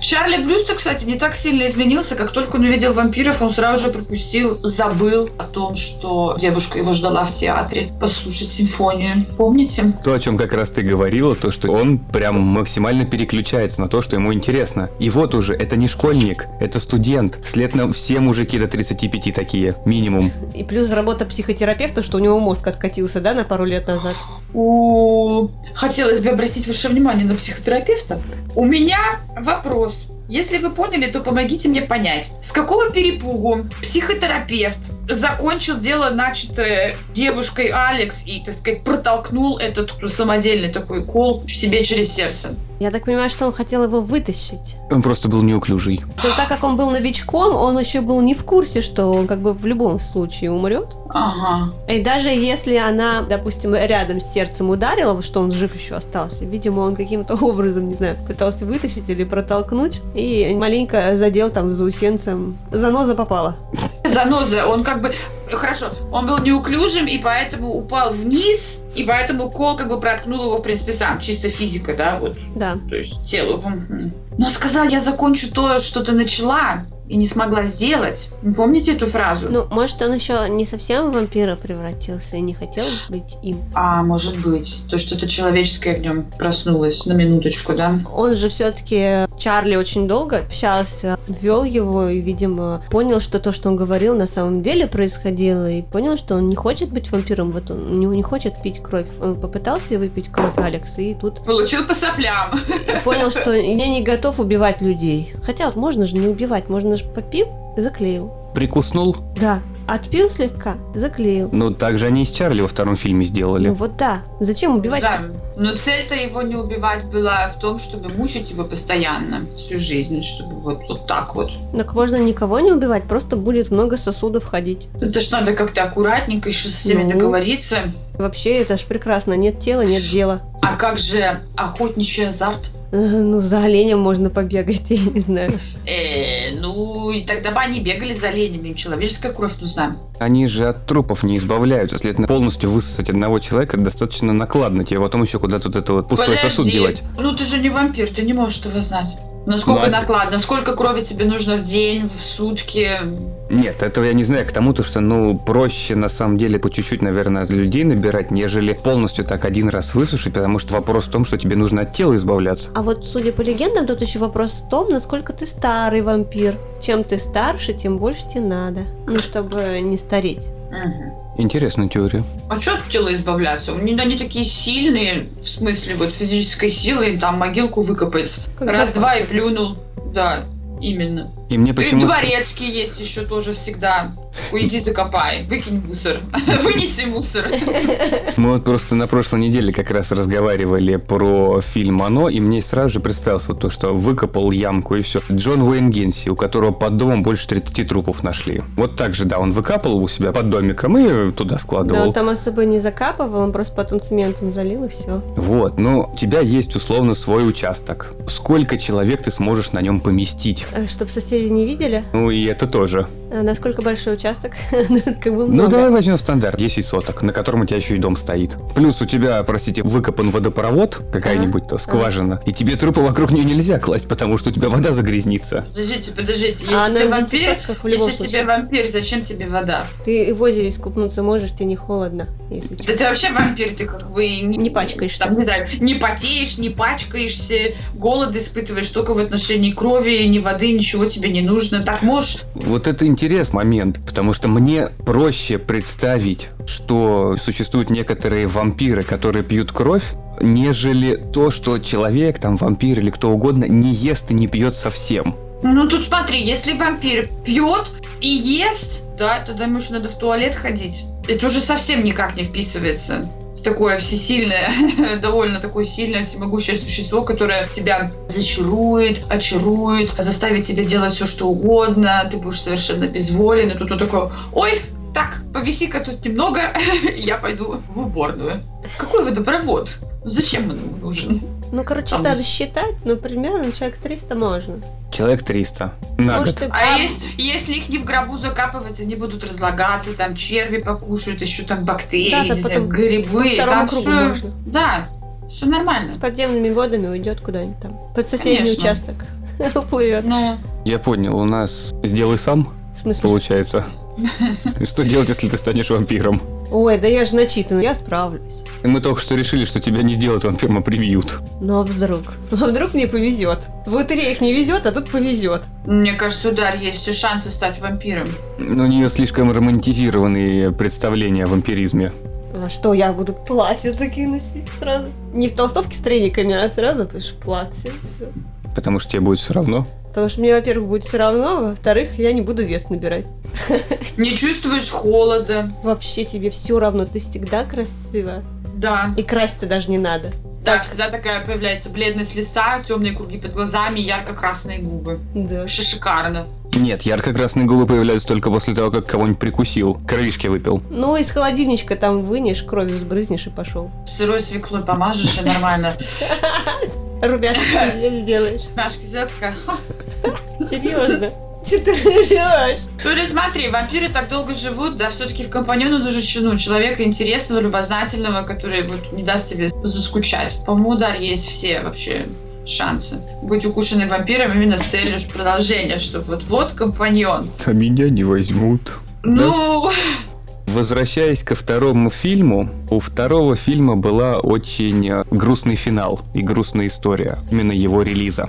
Чарли Брюстер, кстати, не так сильно изменился, как только он увидел вампиров, он сразу же пропустил, забыл о том, что девушка его ждала в театре послушать симфонию. Помните? То, о чем как раз ты говорила, то, что он прям максимально переключается на то, что ему интересно. И вот уже, это не школьник, это студент. Следовательно, все мужики до 35 такие, минимум. И плюс работа психотерапевта, что у него мозг откатился, да, на пару лет назад. У... Хотелось бы обратить ваше внимание на психотерапевта. У меня вопрос. Если вы поняли, то помогите мне понять, с какого перепугу психотерапевт закончил дело, начатое девушкой Алекс, и, так сказать, протолкнул этот самодельный такой кол в себе через сердце. Я так понимаю, что он хотел его вытащить. Он просто был неуклюжий. То так как он был новичком, он еще был не в курсе, что он как бы в любом случае умрет. Ага. И даже если она, допустим, рядом с сердцем ударила, что он жив еще остался, видимо, он каким-то образом, не знаю, пытался вытащить или протолкнуть, и маленько задел там заусенцем. Заноза попала. Заноза, он как бы... Хорошо, он был неуклюжим, и поэтому упал вниз, и поэтому кол как бы проткнул его, в принципе, сам. Чисто физика, да, вот. Да. То есть тело. Но сказал, я закончу то, что ты начала, и не смогла сделать. Помните эту фразу? Ну, может, он еще не совсем в вампира превратился и не хотел быть им. А, может быть. То, что-то человеческое в нем проснулось на минуточку, да? Он же все-таки Чарли очень долго общался, вел его и, видимо, понял, что то, что он говорил, на самом деле происходило, и понял, что он не хочет быть вампиром, вот он не, не хочет пить кровь. Он попытался выпить кровь Алекса, и тут Получил по соплям. понял, что я не готов убивать людей. Хотя вот можно же не убивать, можно же попил заклеил. Прикуснул? Да, отпил слегка, заклеил. Ну, так же они и с Чарли во втором фильме сделали. Ну вот да. Зачем убивать? Да. Но цель-то его не убивать была в том, чтобы мучить его постоянно всю жизнь, чтобы вот, вот так вот. Так можно никого не убивать, просто будет много сосудов ходить. Это ж надо как-то аккуратненько еще со всеми Ну. договориться. Вообще, это ж прекрасно. Нет тела, нет дела. А как же охотничий азарт? Ну, за оленем можно побегать, я не знаю. Э, ну, и тогда бы они бегали за оленями, им человеческая кровь нужна. Они же от трупов не избавляются. Следовательно, полностью высосать одного человека достаточно накладно. Тебе потом еще куда-то вот это вот пустой сосуд делать. Ну, ты же не вампир, ты не можешь этого знать. Насколько Ну, а- накладно, сколько крови тебе нужно в день, в сутки. Нет, этого я не знаю. К тому, то, что, ну, проще на самом деле по чуть-чуть, наверное, людей набирать, нежели полностью так один раз высушить, потому что вопрос в том, что тебе нужно от тела избавляться. А вот, судя по легендам, тут еще вопрос в том, насколько ты старый вампир. Чем ты старше, тем больше тебе надо. Ну, чтобы не стареть. Интересная теория. А что от тела избавляться? Они, они такие сильные, в смысле, вот физической силы, им там могилку выкопать. Раз-два и плюнул. Да, именно. И мне И почему-то... дворецкий есть еще тоже всегда. Уйди закопай, выкинь мусор, вынеси мусор. Мы вот просто на прошлой неделе как раз разговаривали про фильм «Оно», и мне сразу же представилось вот то, что выкопал ямку и все. Джон Уэйн Генси, у которого под домом больше 30 трупов нашли. Вот так же, да, он выкапывал у себя под домиком и туда Да, складывал. он там особо не закапывал, он просто потом цементом залил и все. Вот, ну, у тебя есть условно свой участок. Сколько человек ты сможешь на нем поместить? Чтобы соседи не видели, Ну, и это тоже. А насколько большой участок, как бы Ну, много. давай возьмем стандарт 10 соток, на котором у тебя еще и дом стоит. Плюс у тебя, простите, выкопан водопровод, какая-нибудь то скважина, и тебе трупы вокруг нее нельзя класть, потому что у тебя вода загрязнится. Подождите, подождите, если А ты вампир, если случае. тебе вампир, зачем тебе вода? Ты в озере искупнуться можешь, тебе не холодно, если Да ты вообще вампир, ты как бы не, Не пачкаешься. Там, не знаю, не потеешь, не пачкаешься, голод испытываешь только в отношении крови, ни воды, ничего тебе не нужно. Так можешь? Вот это интересный момент, потому что мне проще представить, что существуют некоторые вампиры, которые пьют кровь, нежели то, что человек, там, вампир или кто угодно, не ест и не пьет совсем. Ну тут смотри, если вампир пьет и ест, да, тогда ему еще надо в туалет ходить. это уже совсем никак не вписывается такое всесильное, довольно такое сильное, всемогущее существо, которое тебя зачарует, очарует, заставит тебя делать все, что угодно, ты будешь совершенно безволен, и тут он такой, ой, так, повиси-ка тут немного, я пойду в уборную. Какой водопровод? Зачем он нужен? Ну, короче, Там надо считать, но примерно человек 300 можно. Человек 300. На Может, год. и А если, если их не в гробу закапывать, они будут разлагаться, там черви покушают, еще там бактерии, Да, там потом знаю, грибы. по там кругу всё- можно. Да, все нормально. С подземными водами уйдет куда-нибудь там. Под соседний Конечно. участок уплывет. Ну, Я понял, у нас сделай сам, В смысле? получается. Что делать, если ты станешь вампиром? Ой, да я же начитана, я справлюсь. И Мы только что решили, что тебя не сделают вампиром, а прибьют. Ну а вдруг? А вдруг мне повезет? В лотереях не везет, а тут повезет. мне кажется, у Дарьи есть все шансы стать вампиром. Но у нее слишком романтизированные представления о вампиризме. А что, я буду платье такие носить сразу? Не в толстовке с трениками, а сразу, пишешь, платье, все. Потому что тебе будет все равно. Потому что мне, во-первых, будет все равно, а во-вторых, я не буду вес набирать. Не чувствуешь холода. Вообще тебе все равно, ты всегда красива. Да. И краситься даже не надо. Да, всегда такая появляется бледность лица, темные круги под глазами, ярко-красные губы. Да. Вообще шикарно. Нет, ярко-красные губы появляются только после того, как кого-нибудь прикусил. Кровишки выпил. Ну, из холодильничка там вынешь, кровью сбрызнешь и пошел. Сырой свеклой помажешь и нормально. Рубяшки не сделаешь. Такая, «Ха». Серьезно. Че ты ржешь? Ну или смотри, вампиры так долго живут, да, все-таки в компаньону нужно ну, человека интересного, любознательного, который вот не даст тебе заскучать. По-моему, удар есть все вообще шансы быть укушенным вампиром именно с целью продолжения, что вот-вот компаньон. А меня не возьмут. Ну, Возвращаясь ко второму фильму, у второго фильма была очень э, грустный финал и грустная история именно его релиза.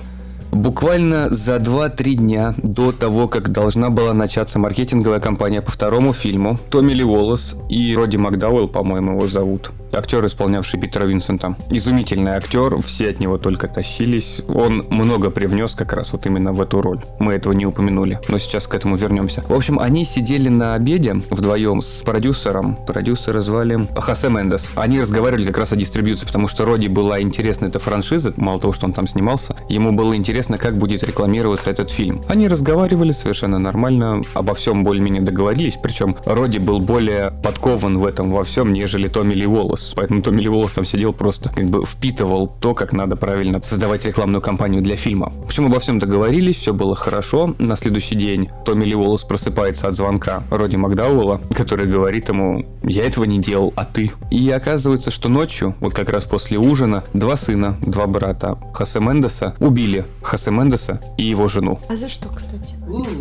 Буквально за 2-3 дня до того, как должна была начаться маркетинговая кампания по второму фильму, Томми Ли Уоллес и Роди Макдауэлл, по-моему, его зовут, актер, исполнявший Питера Винсента. Изумительный актер, все от него только тащились. Он много привнес как раз вот именно в эту роль. Мы этого не упомянули, но сейчас к этому вернемся. В общем, они сидели на обеде вдвоем с продюсером. Продюсера звали Хосе Мендес. Они разговаривали как раз о дистрибьюции, потому что Роди была интересна эта франшиза, мало того, что он там снимался, ему было интересно, как будет рекламироваться этот фильм. Они разговаривали совершенно нормально, обо всем более-менее договорились, причем Роди был более подкован в этом во всем, нежели Томми Ли Уоллес. Поэтому Томми Ли Уоллес там сидел просто как бы впитывал то, как надо правильно создавать рекламную кампанию для фильма. В общем, обо всем договорились, все было хорошо. На следующий день Томми Ли Уоллес просыпается от звонка Роди Макдауэлла, который говорит ему, я этого не делал, а ты? И оказывается, что ночью, вот как раз после ужина, два сына, два брата Хосе Мендеса убили Хосе Мендеса и его жену. А за что, кстати?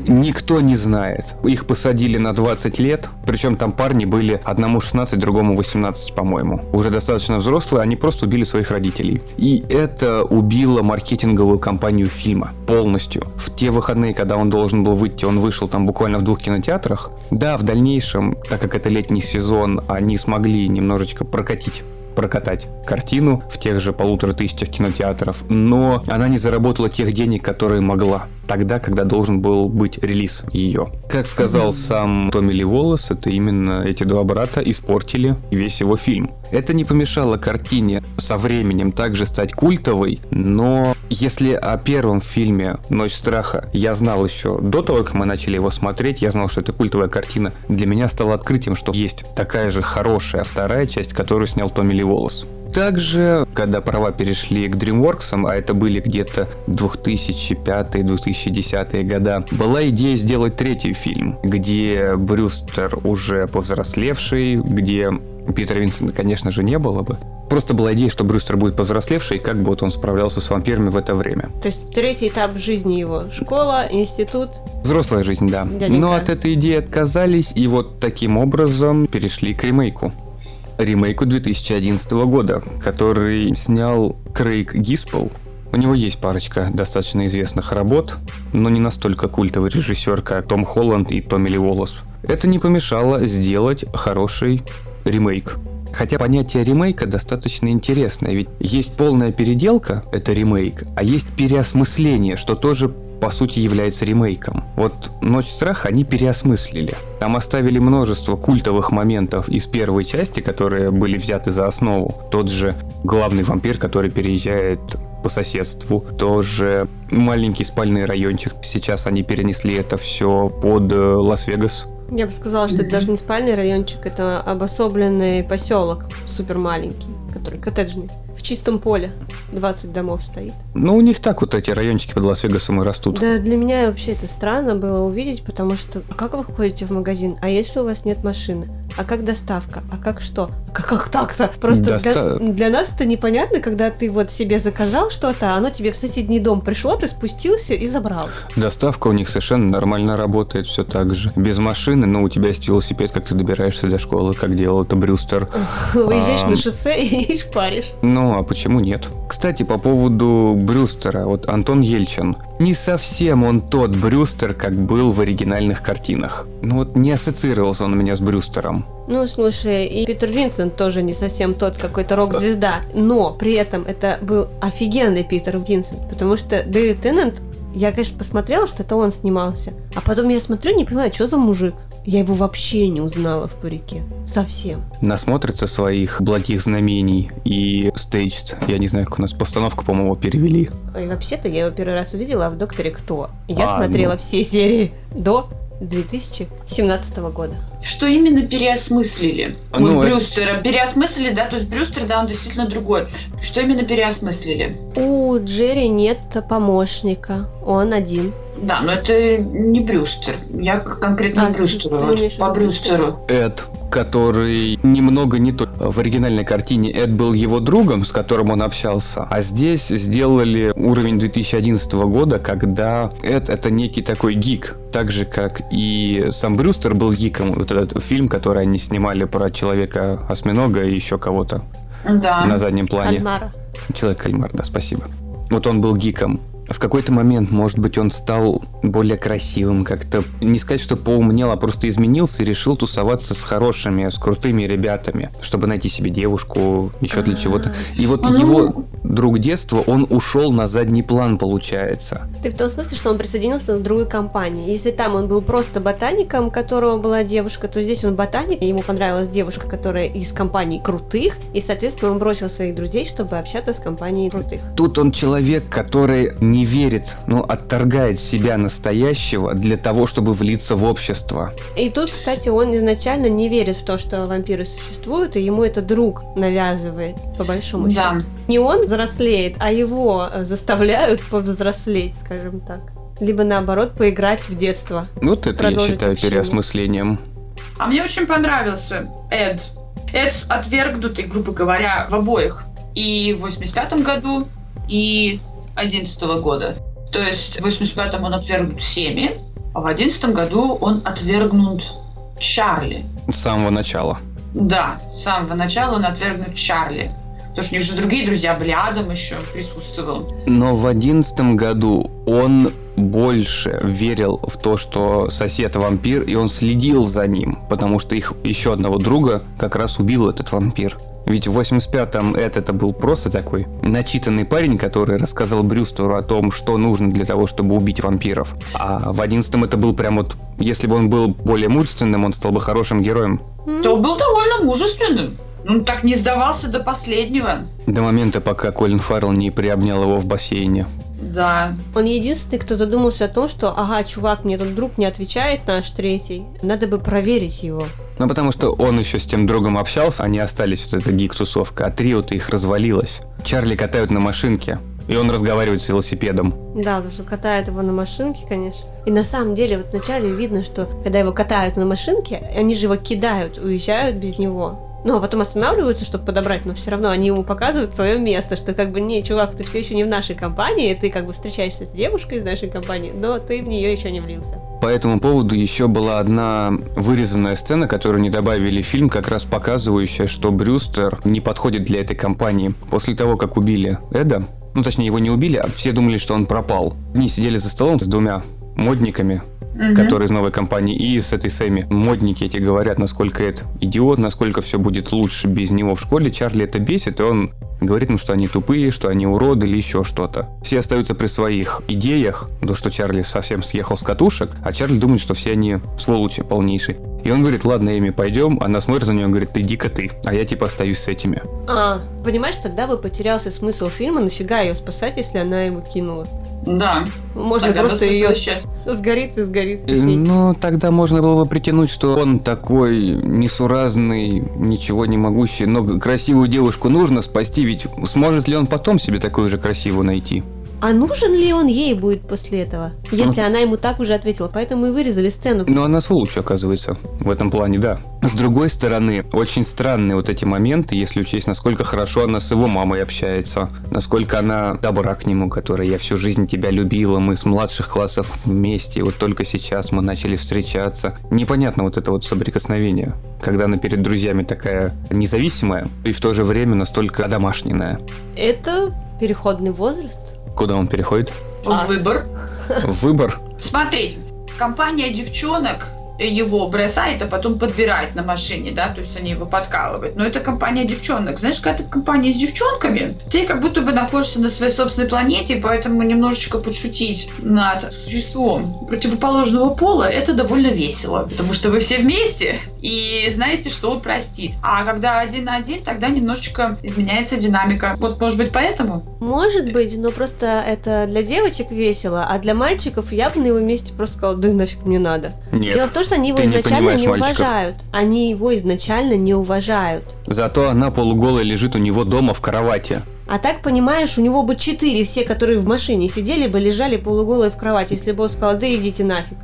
Никто не знает. Их посадили на 20 лет, причем там парни были одному 16, другому 18, по-моему. Уже достаточно взрослые, они просто убили своих родителей. И это убило маркетинговую кампанию фильма полностью. В те выходные, когда он должен был выйти, он вышел там буквально в двух кинотеатрах. Да, в дальнейшем, так как это летний сезон, они смогли немножечко прокатить прокатать картину в тех же полутора тысячах кинотеатров, но она не заработала тех денег, которые могла тогда, когда должен был быть релиз ее. Как сказал сам Томми Ли Уоллес, это именно эти два брата испортили весь его фильм. Это не помешало картине со временем также стать культовой, но если о первом фильме «Ночь страха» я знал еще до того, как мы начали его смотреть, я знал, что это культовая картина, для меня стало открытием, что есть такая же хорошая вторая часть, которую снял Томми Ли Уоллес. Также, когда права перешли к DreamWorks, а это были где-то 2005-2010 года, была идея сделать третий фильм, где Брюстер уже повзрослевший, где Питера Винсента, конечно же, не было бы. Просто была идея, что Брюстер будет повзрослевший, и как бы вот он справлялся с вампирами в это время. То есть третий этап жизни его. Школа, институт. Взрослая жизнь, да. Дяденька. Но от этой идеи отказались, и вот таким образом перешли к ремейку. Ремейку 2011 года, который снял Крейг Гиспел. У него есть парочка достаточно известных работ, но не настолько культовый режиссер, как Том Холланд и Томми Ли Уоллес. Это не помешало сделать хороший ремейк. Хотя понятие ремейка достаточно интересное, ведь есть полная переделка, это ремейк, а есть переосмысление, что тоже по сути является ремейком. Вот «Ночь страха» они переосмыслили. Там оставили множество культовых моментов из первой части, которые были взяты за основу. Тот же главный вампир, который переезжает по соседству, тоже маленький спальный райончик. Сейчас они перенесли это все под э, Лас-Вегас. Я бы сказала, что это даже не спальный райончик, это обособленный поселок, супер маленький, который коттеджный. В чистом поле 20 домов стоит. Ну, у них так вот эти райончики под Лас-Вегасом и растут. Да, для меня вообще это странно было увидеть, потому что а как вы ходите в магазин, а если у вас нет машины? А как доставка? А как что? А как, как так-то? Просто Доста- для, для нас это непонятно, когда ты вот себе заказал что-то, а оно тебе в соседний дом пришло, ты спустился и забрал. Доставка у них совершенно нормально работает, все так же. Без машины, но у тебя есть велосипед, как ты добираешься до школы, как делал это Брюстер. Выезжаешь А. на шоссе и шпаришь. Ну, а почему нет? Кстати, по поводу Брюстера, вот Антон Ельчин. Не совсем он тот Брюстер, как был в оригинальных картинах. Ну вот не ассоциировался он у меня с Брюстером. Ну, слушай, и Питер Винсент тоже не совсем тот какой-то рок-звезда, но при этом это был офигенный Питер Винсент, потому что Дэвид Теннант, я, конечно, посмотрела, что это он снимался, а потом я смотрю, не понимаю, что за мужик. Я его вообще не узнала в парике. Совсем. Насмотрится своих благих знамений и staged. Я не знаю, как у нас постановку, по-моему, перевели. И вообще-то я его первый раз увидела в «Докторе Кто». Я А, смотрела ну. все серии до 2017 года. Что именно переосмыслили? Ну, это- Брюстера. Переосмыслили, да, то есть Брюстер, да, он действительно другой. Что именно переосмыслили? У Джерри нет помощника, он один. Да, но это не Брюстер. Я конкретно А, Брюстеру. вот по Брюстеру. Эд, который немного не то. В оригинальной картине Эд был его другом, с которым он общался, а здесь сделали уровень 2011 года, когда Эд это некий такой гик, так же как и сам Брюстер был гиком. Вот этот фильм, который они снимали про человека-осьминога и еще кого-то Да. на заднем плане. Кальмара. Человек-кальмар, да, спасибо. Вот он был гиком. В какой-то момент, может быть, он стал более красивым, как-то, не сказать, что поумнел, а просто изменился и решил тусоваться с хорошими, с крутыми ребятами, чтобы найти себе девушку, еще для чего-то. И вот Ну. его друг детства, он ушел на задний план, получается. Ты в том смысле, что он присоединился к другой компании. Если там он был просто ботаником, у которого была девушка, то здесь он ботаник, и ему понравилась девушка, которая из компаний крутых, и, соответственно, он бросил своих друзей, чтобы общаться с компанией крутых. Тут он человек, который не верит, ну, отторгает себя настоящего для того, чтобы влиться в общество. И тут, кстати, он изначально не верит в то, что вампиры существуют, и ему это друг навязывает, по большому Да. счету. Не он взрослеет, а его э, заставляют повзрослеть, скажем так. Либо наоборот, поиграть в детство. Вот это я считаю общение. переосмыслением. А мне очень понравился Эд. Эд отвергнутый, грубо говоря, в обоих. И в 85 году, и 11 года. То есть в 85-м он отвергнут всеми, а в 11 году он отвергнут Чарли. С самого начала. Да, с самого начала он отвергнут Чарли. Потому что у них же другие друзья были, Адам еще присутствовал. Но в одиннадцатом году он больше верил в то, что сосед вампир, и он следил за ним, потому что их еще одного друга как раз убил этот вампир. Ведь в 85-м Эд это был просто такой начитанный парень, который рассказал Брюстеру о том, что нужно для того, чтобы убить вампиров. А в 11-м это был прям вот... Если бы он был более мужественным, он стал бы хорошим героем. То он был довольно мужественным. Он так не сдавался до последнего. До момента, пока Колин Фаррелл не приобнял его в бассейне. Да. Он единственный, кто задумался о том, что, ага, чувак, мне тут друг не отвечает, наш третий, надо бы проверить его. Ну, потому что он еще с тем другом общался, они остались, вот эта гик-тусовка, а трио-то их развалилось. Чарли катают на машинке, и он разговаривает с велосипедом. Да, потому что катает его на машинке, конечно. И на самом деле, вот вначале видно, что когда его катают на машинке, они же его кидают, уезжают без него. Ну, а потом останавливаются, чтобы подобрать, но все равно они ему показывают свое место, что как бы, не, чувак, ты все еще не в нашей компании, ты как бы встречаешься с девушкой из нашей компании, но ты в нее еще не влился. По этому поводу еще была одна вырезанная сцена, которую не добавили в фильм, как раз показывающая, что Брюстер не подходит для этой компании. После того, как убили Эда, ну точнее его не убили, а все думали, что он пропал. Они сидели за столом с двумя модниками, Мгм. который из новой компании, и с этой Сэмми. Модники эти говорят, насколько это идиот, насколько все будет лучше без него в школе. Чарли это бесит, и он говорит им, что они тупые, что они уроды или еще что-то. Все остаются при своих идеях, то, что Чарли совсем съехал с катушек, а Чарли думает, что все они сволочи полнейшие. И он говорит, ладно, Эми, пойдем. Она смотрит на нее и говорит, ты иди-ка ты. А я типа остаюсь с этими. А, понимаешь, тогда бы потерялся смысл фильма, нафига ее спасать, если она его кинула. Да. Можно Тогда просто ее исчез. сгорит и сгорит Э. Ну, тогда можно было бы притянуть, что он такой несуразный, ничего не могущий, но красивую девушку нужно спасти, ведь сможет ли он потом себе такую же красивую найти? А нужен ли он ей будет после этого? Если она ему так уже ответила. Поэтому и вырезали сцену. Но она сволочь, оказывается, в этом плане, да. С другой стороны, очень странные вот эти моменты, если учесть, насколько хорошо она с его мамой общается, насколько она добра к нему, которая «я всю жизнь тебя любила, мы с младших классов вместе, вот только сейчас мы начали встречаться». Непонятно вот это вот соприкосновение, когда она перед друзьями такая независимая и в то же время настолько домашняя. Это переходный возраст. Куда он переходит? А. Выбор. В выбор. Смотрите, компания девчонок его бросает, а потом подбирает на машине, да, то есть они его подкалывают. Но это компания девчонок. Знаешь, когда ты в компании с девчонками, ты как будто бы находишься на своей собственной планете, поэтому немножечко подшутить над существом противоположного пола, это довольно весело, потому что вы все вместе и знаете, что он простит. А когда один на один, тогда немножечко изменяется динамика. Вот, может быть, поэтому? Может быть, но просто это для девочек весело, а для мальчиков я бы на его месте просто сказала, да нафиг мне надо. Нет. Дело в том, что они его ты не изначально не мальчиков. уважают. Они его изначально не уважают. Зато она полуголая лежит у него дома в кровати. А так, понимаешь, у него бы четыре, все, которые в машине сидели бы, лежали полуголые в кровати, если бы он сказал, да идите нафиг.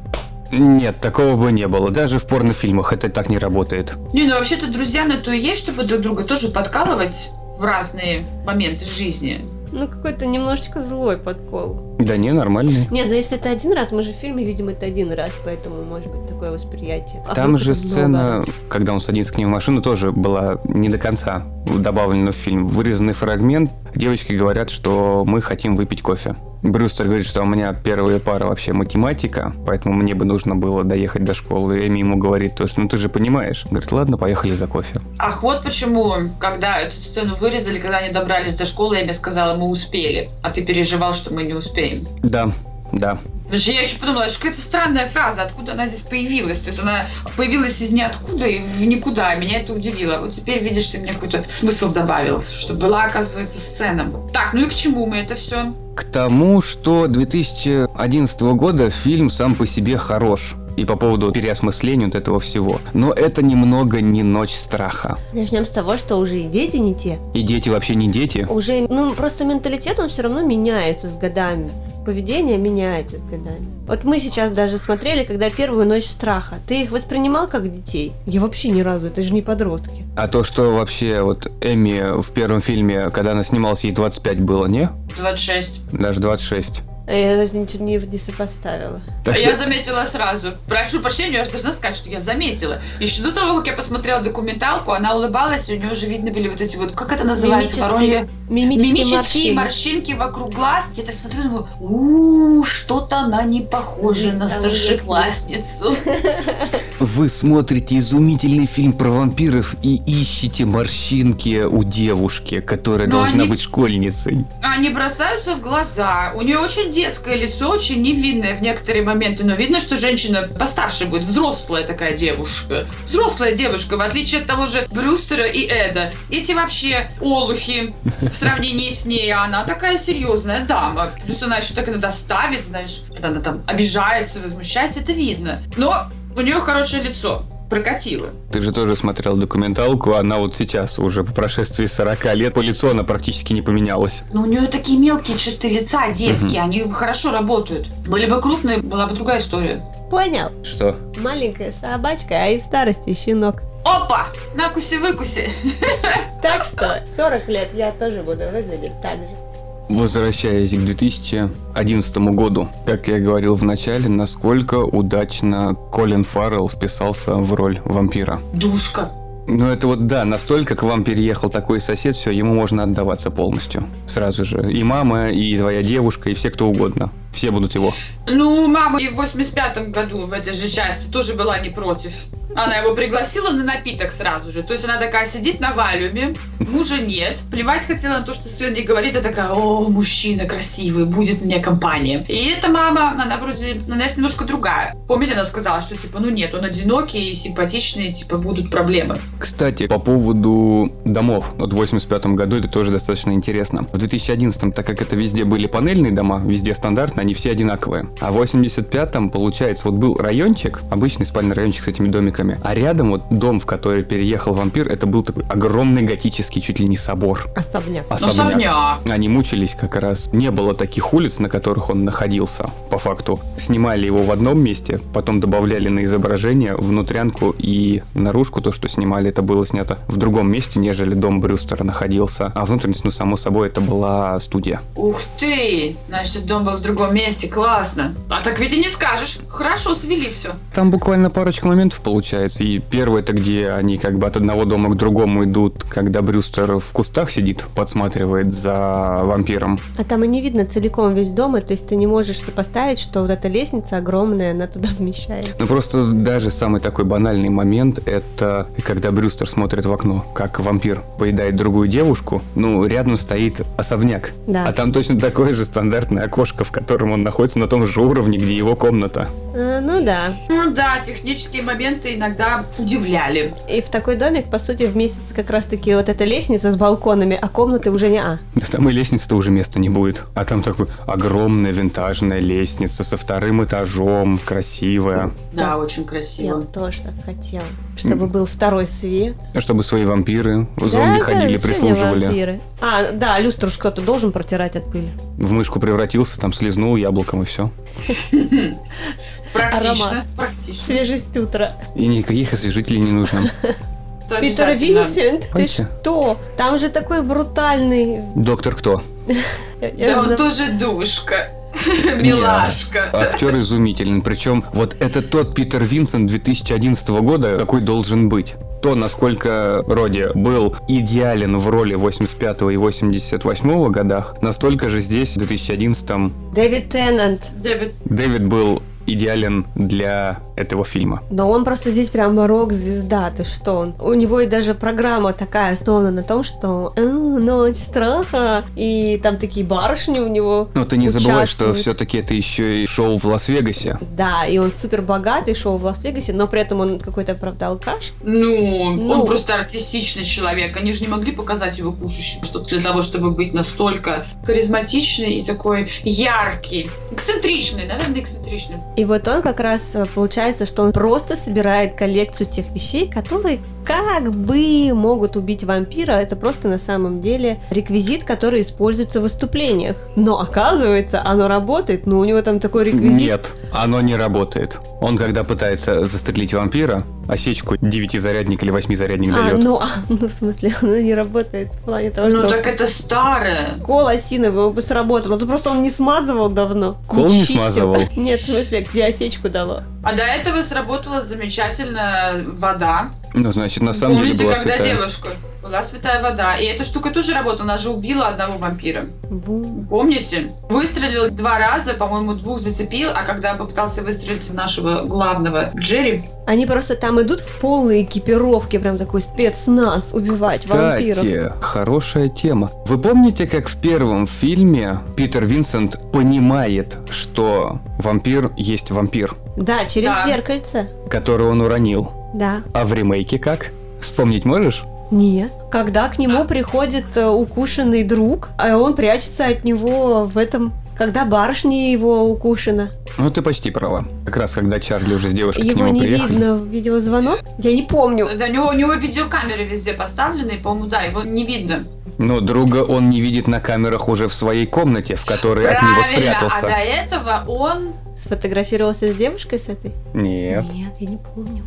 Нет, такого бы не было. Даже в порнофильмах это так не работает. Не, ну вообще-то друзья на то и есть, чтобы друг друга тоже подкалывать в разные моменты жизни. Ну, какой-то немножечко злой подкол. Да не, нормально. Нет, ну если это один раз, мы же в фильме видим это один раз, поэтому может быть такое восприятие. А Там же сцена, когда он садится к ним в машину, тоже была не до конца добавлена в фильм. Вырезанный фрагмент. Девочки говорят, что мы хотим выпить кофе. Брюстер говорит, что у меня первая пара вообще математика, поэтому мне бы нужно было доехать до школы. Эми ему говорит, то, что ну ты же понимаешь. Говорит, ладно, поехали за кофе. Ах, вот почему, когда эту сцену вырезали, когда они добрались до школы, я мне сказала, мы успели, а ты переживал, что мы не успеем. Да, да. Потому что я еще подумала, что какая-то странная фраза, откуда она здесь появилась. То есть она появилась из ниоткуда и в никуда. Меня это удивило. Вот теперь видишь, ты мне какой-то смысл добавил, что была, оказывается, сцена. Так, ну и к чему мы это все? К тому, что 2011 года фильм сам по себе хорош. И по поводу переосмысления вот этого всего. Но это немного не ночь страха. Начнем с того, что уже и дети не те. И дети вообще не дети. Уже, ну, просто менталитет, он все равно меняется с годами. Поведение меняется с годами. Вот мы сейчас даже смотрели, когда первую ночь страха. Ты их воспринимал как детей? Я вообще ни разу, это же не подростки. А то, что вообще вот Эми в первом фильме, когда она снималась, ей 25 было, не? 26. Даже 26. А Я даже ничего не, не сопоставила. Так а что- я заметила сразу. Прошу прощения, я же должна сказать, что я заметила. Еще до того, как я посмотрела документалку, она улыбалась, и у нее уже видно были вот эти вот, как это называется, Мимические, воронье? мимические, Мимические морщины. морщинки вокруг глаз. Я так смотрю, думаю, у что-то она не похожа на старшеклассницу. Вы смотрите изумительный фильм про вампиров и ищете морщинки у девушки, которая Но должна они- быть школьницей. Они бросаются в глаза. У нее очень детское лицо, очень невинное в некоторые моменты, но видно, что женщина постарше будет, взрослая такая девушка. Взрослая девушка, в отличие от того же Брюстера и Эда. Эти вообще олухи в сравнении с ней, а она такая серьезная дама. Плюс она еще так иногда ставит, знаешь, она там обижается, возмущается, это видно. Но у нее хорошее лицо. Прокатило. Ты же тоже смотрел документалку, она вот сейчас, уже по прошествии 40 лет, по лицу она практически не поменялась. Но у нее такие мелкие черты лица детские, они хорошо работают. Были бы крупные, была бы другая история. Понял. Что? Маленькая собачка, а и в старости щенок. Опа! Накуси-выкуси! Так что 40 лет я тоже буду выглядеть так же. Возвращаясь к 2011 году, как я говорил в начале, насколько удачно Колин Фаррелл вписался в роль вампира. Душка. Ну это вот да, настолько к вам переехал такой сосед, все, ему можно отдаваться полностью. Сразу же. И мама, и твоя девушка, и все кто угодно. Все будут его. Ну, мама и в 85-м году в этой же части тоже была не против. Она его пригласила на напиток сразу же. То есть она такая сидит на валюме, мужа нет. Плевать хотела на то, что сын ей говорит, а такая, о, мужчина красивый, будет мне компания. И эта мама, она вроде, она есть немножко другая. Помните, она сказала, что типа, ну нет, он одинокий и симпатичный, типа, будут проблемы. Кстати, по поводу домов. Вот в 85 году это тоже достаточно интересно. В 2011, так как это везде были панельные дома, везде стандартно, они все одинаковые. А в 85-м, получается, вот был райончик, обычный спальный райончик с этими домиками, а рядом вот дом, в который переехал вампир, это был такой огромный готический чуть ли не собор. Особняк. Ну, особняк. Они мучились как раз. Не было таких улиц, на которых он находился, по факту. Снимали его в одном месте, потом добавляли на изображение внутрянку и наружку то, что снимали, это было снято в другом месте, нежели дом Брюстера находился. А внутренность, ну, само собой, это была студия. Ух ты! Значит, дом был в другом месте, классно. А так ведь и не скажешь. Хорошо свели все. Там буквально парочка моментов получается. И первое это где они как бы от одного дома к другому идут, когда Брюстер в кустах сидит, подсматривает за вампиром. А там и не видно целиком весь дом, и то есть ты не можешь сопоставить, что вот эта лестница огромная, она туда вмещает. Ну просто даже самый такой банальный момент это когда Брюстер смотрит в окно, как вампир поедает другую девушку. Ну, рядом стоит особняк. Да. А там точно такое же стандартное окошко, в котором он находится на том же уровне, где его комната. А, ну да. Ну да, технические моменты иногда удивляли. И в такой домик, по сути, вместится как раз-таки вот эта лестница с балконами, а комнаты уже не а. Да там и лестницы-то уже места не будет. А там такой огромная винтажная лестница со вторым этажом, красивая. Да, Да. очень Я красиво. бы тоже так хотела. Чтобы был второй свет. Чтобы свои вампиры в Да, зомби да, ходили, мне прислуживали. вампиры? А, да, люстру кто-то должен протирать от пыли. В мышку превратился, там слезнул яблоком и все. Практично. Практично. Свежесть утра. И никаких освежителей не нужно. Питер. Винсент, ты что? Там же такой брутальный... Доктор кто? Да он тоже душка. Милашка. Актер изумителен. Причем вот это тот Питер Винсент 2011 года, какой должен быть. То, насколько Роди был идеален в роли 85 и 88 годах, настолько же здесь, в 2011 Дэвид Теннант. Дэвид, Дэвид был идеален для этого фильма. Но он просто здесь прям рок-звезда, ты что? Он? У него и даже программа такая основана на том, что «А, ночь страха, и там такие барышни у него Но ты не забывай, что все-таки это еще и шоу в Лас-Вегасе. Да, и он супер богатый, шоу в Лас-Вегасе, но при этом он какой-то, правда, алкаш. ну, Ну. он просто артистичный человек. Они же не могли показать его кушающим, что для того, чтобы быть настолько харизматичный и такой яркий. Эксцентричный, наверное, эксцентричный. И вот он как раз э, получается, что он просто собирает коллекцию тех вещей, которые как бы могут убить вампира. Это просто на самом деле реквизит, который используется в выступлениях. Но оказывается, оно работает, но у него там такой реквизит. Нет, оно не работает. Он, когда пытается застрелить вампира, осечку 9-зарядник или 8-зарядник А, дает. ну, а, ну, в смысле, оно не работает в плане того, Ну что так это старое. кол осиновый бы сработал. А то просто он не смазывал давно. Кол не чистил. смазывал? Нет, в смысле, где осечку дало. А до этого сработала замечательная вода. Ну, значит, на самом Помните, деле была когда святая. девушка была святая вода. И эта штука тоже работала, она же убила одного вампира. Бу. Помните? Выстрелил два раза, по-моему, двух зацепил, а когда попытался выстрелить в нашего главного Джерри, Они просто там идут в полной экипировке, прям такой спецназ, убивать вампиров. Кстати, хорошая тема. Вы помните, как в первом фильме Питер Винсент понимает, что вампир есть вампир, Да, через Да. зеркальце. который он уронил? Да. А в ремейке как? Вспомнить можешь? Нет. Когда к нему приходит э, укушенный друг, а он прячется от него в этом... Когда барышня его укушена. Ну, ты почти права. Как раз когда Чарли уже с девушкой к Его нему не приехали. видно в видеозвонок? Я не помню. Да, у него, у него видеокамеры везде поставлены, и, по-моему, да, его не видно. Но друга он не видит на камерах уже в своей комнате, в которой от него Правильно, а спрятался. до этого он... Сфотографировался с девушкой с этой? Нет. Нет, я не помню.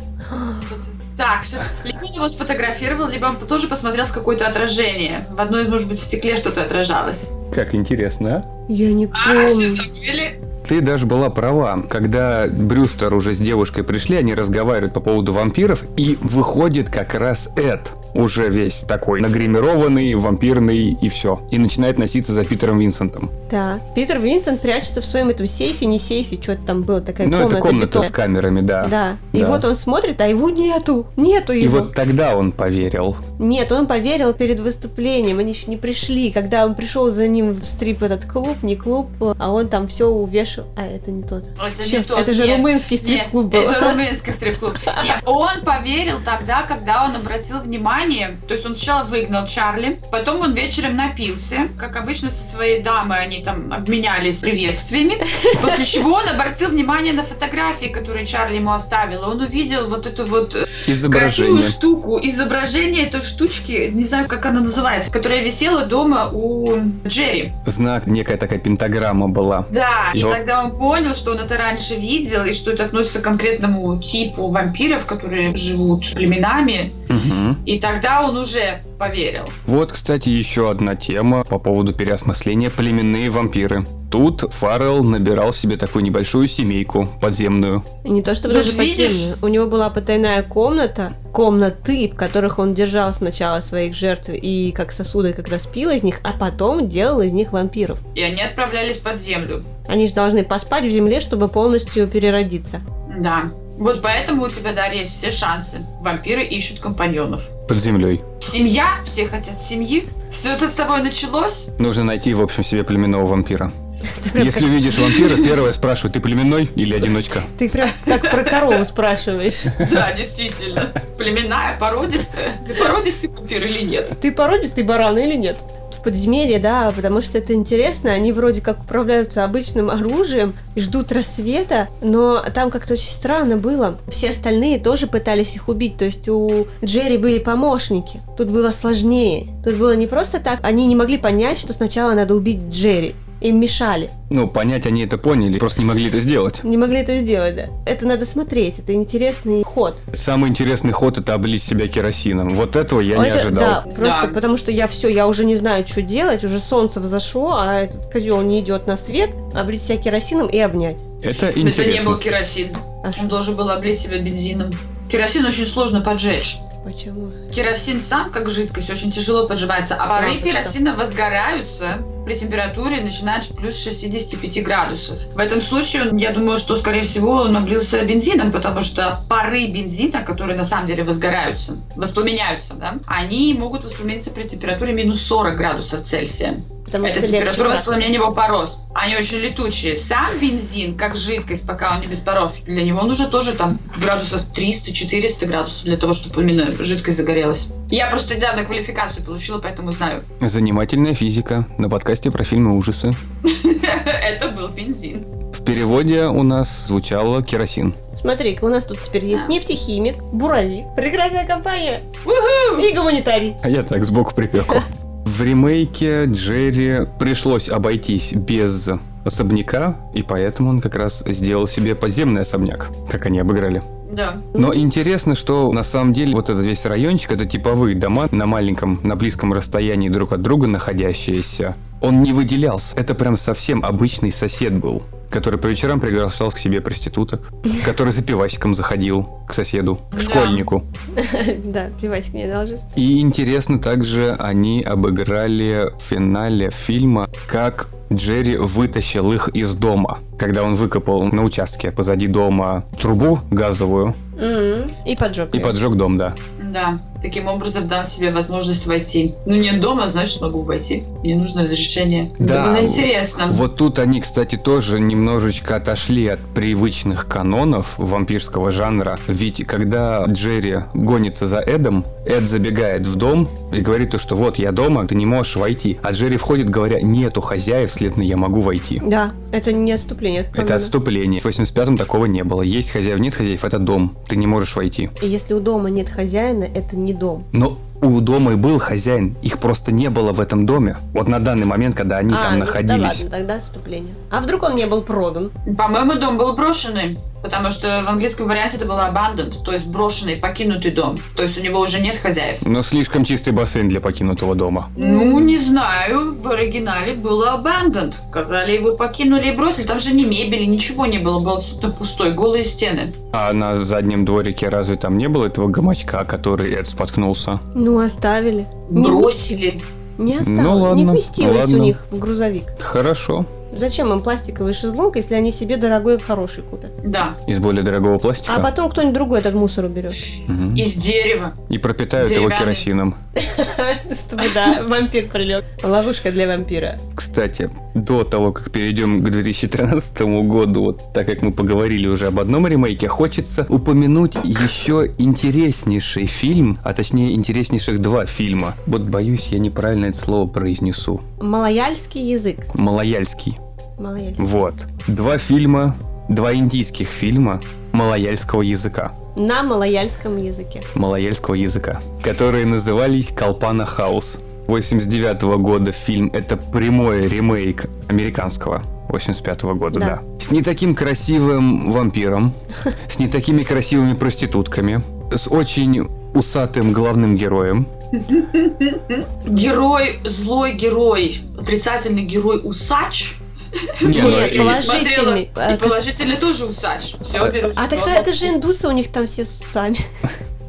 Так, либо он его сфотографировал, либо он тоже посмотрел в какое-то отражение. В одной, может быть, в стекле что-то отражалось. Как интересно, а? Я не А, все помню. забыли? Ты даже была права. Когда Брюстер уже с девушкой пришли, они разговаривают по поводу вампиров, и выходит как раз Эд. Уже весь такой нагримированный, вампирный и все. И начинает носиться за Питером Винсентом. Да. Питер Винсент прячется в своем этом сейфе, не сейфе, что-то там было, такая ну, комната. это комната бетон. с камерами, да. Да. И Да. вот он смотрит, а его нету. Нету И его. вот тогда он поверил. Нет, он поверил перед выступлением, они еще не пришли. Когда он пришел за ним в стрип этот клуб, не клуб, а он там все увешал. А, это не тот. Это не тот, это же нет. румынский стрип-клуб Нет, был. это румынский стрип-клуб. Нет, он поверил тогда, когда он обратил внимание, то есть он сначала выгнал Чарли, потом он вечером напился, как обычно со своей дамой они там обменялись приветствиями, после чего он обратил внимание на фотографии, которые Чарли ему оставила. Он увидел вот эту вот красивую штуку, изображение этой штучки, не знаю, как она называется, которая висела дома у Джерри. Знак, некая такая пентаграмма была. Да, и И вот- тогда он понял, что он это раньше видел, и что это относится к конкретному типу вампиров, которые живут племенами. Мгм. И тогда он уже поверил. Вот, кстати, еще одна тема по поводу переосмысления племенные вампиры. Тут Фаррелл набирал себе такую небольшую семейку подземную. И Не то чтобы Вот даже видишь? подземную. У него была потайная комната, комнаты, в которых он держал сначала своих жертв и как сосуды как раз пил из них, а потом делал из них вампиров. И они отправлялись под землю. Они же должны поспать в земле, чтобы полностью переродиться. Да. Вот поэтому у тебя, Дарья, есть все шансы. Вампиры ищут компаньонов. Под землей. Семья, все хотят семьи. Все это с тобой началось? Нужно найти, в общем, себе племенного вампира. Если увидишь вампира, первое спрашивай, ты племенной или одиночка? ты прям как про корову спрашиваешь. Да, действительно. Племенная, породистая. Ты породистый вампир или нет? Ты породистый баран или нет? В подземелье, да, потому что это интересно. Они вроде как управляются обычным оружием и ждут рассвета, но там как-то очень странно было. Все остальные тоже пытались их убить, то есть у Джерри были помощники. Тут было сложнее. Тут было не просто так, они не могли понять, что сначала надо убить Джерри. Им мешали. Ну, понять они это поняли, просто не могли это сделать. Не могли это сделать, да. Это надо смотреть, это интересный ход. Самый интересный ход это облить себя керосином. Вот этого я не Это- ожидал. Да, просто Да. потому что я все, я уже не знаю, что делать, уже солнце взошло, а этот козел не идет на свет, облить себя керосином и обнять. Это Это не интересно. был керосин. А Он что? должен был облить себя бензином. Керосин очень сложно поджечь. Почему? Керосин сам, как жидкость, очень тяжело поджимается, а пары керосина возгораются при температуре, начиная с плюс 65 градусов. В этом случае, я думаю, что, скорее всего, он облился бензином, потому что пары бензина, которые на самом деле возгораются, воспламеняются, да, они могут воспламениться при температуре минус 40 градусов Цельсия. Потому Это что легче температура воспламенения его порос. Они очень летучие. Сам бензин, как жидкость, пока он не без паров, для него нужно тоже там градусов 300-400 градусов для того, чтобы именно жидкость загорелась. Я просто недавно квалификацию получила, поэтому знаю. Занимательная физика на подкасте про фильмы ужасы. Это был бензин. В переводе у нас звучало керосин. Смотри, у нас тут теперь есть нефтехимик, буровик, прекрасная компания Уху! и гуманитарий. А я так сбоку припеку. В ремейке Джерри пришлось обойтись без особняка, и поэтому он как раз сделал себе подземный особняк, как они обыграли. Да. Но интересно, что на самом деле вот этот весь райончик это типовые дома на маленьком, на близком расстоянии друг от друга находящиеся. Он не выделялся. Это прям совсем обычный сосед был, который по вечерам приглашал к себе проституток, который за пивасиком заходил к соседу, к Да. школьнику. Да, пивасик не должен. И интересно также они обыграли в финале фильма, как Джерри вытащил их из дома, когда он выкопал на участке позади дома трубу газовую М, И поджег. и поджег дом, да. Да. Таким образом дам себе возможность войти. Ну, нет дома, значит, могу войти. Не нужно разрешение. Да. Это было интересно. Вот тут они, кстати, тоже немножечко отошли от привычных канонов вампирского жанра. Ведь когда Джерри гонится за Эдом, Эд забегает в дом и говорит то, что вот я дома, ты не можешь войти. А Джерри входит, говоря, нету хозяев, следовательно, я могу войти. Да, это не отступление от Это канона. отступление. В 85-м такого не было. Есть хозяев, нет хозяев, это дом. Ты не можешь войти. И если у дома нет хозяина, это не дом. Но у дома и был хозяин, их просто не было в этом доме. Вот на данный момент, когда они а, там ну, находились. Да ладно, тогда отступление. А вдруг он не был продан? По-моему, дом был брошенный. Потому что в английском варианте это было abandoned, то есть брошенный, покинутый дом. То есть у него уже нет хозяев. Но слишком чистый бассейн для покинутого дома. Ну, не знаю, в оригинале было abandoned. Сказали, его покинули и бросили. Там же ни мебели, ничего не было, был абсолютно пустой, голые стены. А на заднем дворике разве там не было этого гамачка, который Эд споткнулся? Ну, оставили. Бросили. Не осталось, Ну ладно, не вместилось ладно. у них в грузовик. Хорошо. Зачем им пластиковый шезлонг, если они себе дорогой хороший купят? Да, Из более дорогого пластика. А потом кто-нибудь другой этот мусор уберет. Мгм. из дерева. И пропитают его керосином. Чтобы, да, вампир прилег. Ловушка для вампира. Кстати, до того, как перейдем к 2013 году, вот так как мы поговорили уже об одном ремейке, хочется упомянуть еще интереснейший фильм, а точнее интереснейших два фильма. Вот боюсь, я неправильно это слово произнесу. Малояльский язык. Малояльский. Малояльский. Вот. Два фильма, два индийских фильма малояльского языка. На малояльском языке. малояльского языка, которые назывались Калпана Хаус. 89 года фильм это прямой ремейк американского 85 года, да. Да. С не таким красивым вампиром, с не такими красивыми проститутками, с очень усатым главным героем. Герой, злой герой, отрицательный герой усач. Не, ну, Нет, и- положительный. А, И положительный тоже усач. Все берут. А так всё. это же индусы, у них там все с усами.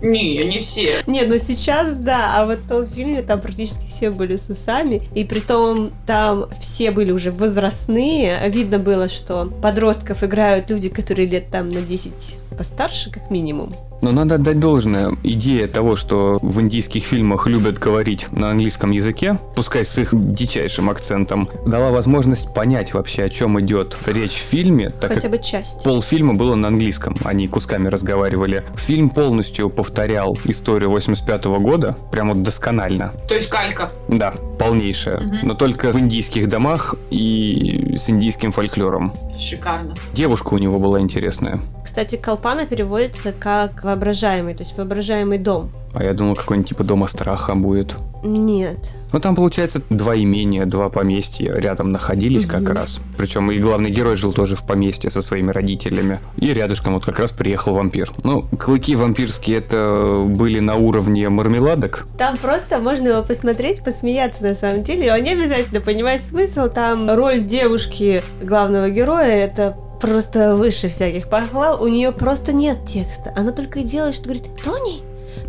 Не, не все. Не, ну сейчас да, а вот в том фильме там практически все были с усами, и при том там все были уже возрастные, видно было, что подростков играют люди, которые лет там на 10 постарше, как минимум. Но надо отдать должное. Идея того, что в индийских фильмах любят говорить на английском языке, пускай с их дичайшим акцентом, дала возможность понять вообще, о чем идет речь в фильме, так Хотя как бы часть. полфильма было на английском, они кусками разговаривали. Фильм полностью повторял историю 85 года, прям вот досконально. То есть калька. Да, полнейшая. Мгм. Но только в индийских домах и с индийским фольклором. Шикарно. Девушка у него была интересная. Кстати, Калпана переводится как воображаемый, то есть воображаемый дом. А я думал, какой-нибудь типа дома страха будет. Нет. Ну, там, получается, два имения, два поместья рядом находились как Мгм. раз. Причем и главный герой жил тоже в поместье со своими родителями. И рядышком вот как раз приехал вампир. Ну, клыки вампирские это были на уровне мармеладок. Там просто можно его посмотреть, посмеяться на самом деле. И не обязательно понимать смысл. Там роль девушки главного героя это просто выше всяких похвал. У нее просто нет текста. Она только и делает, что говорит Тони,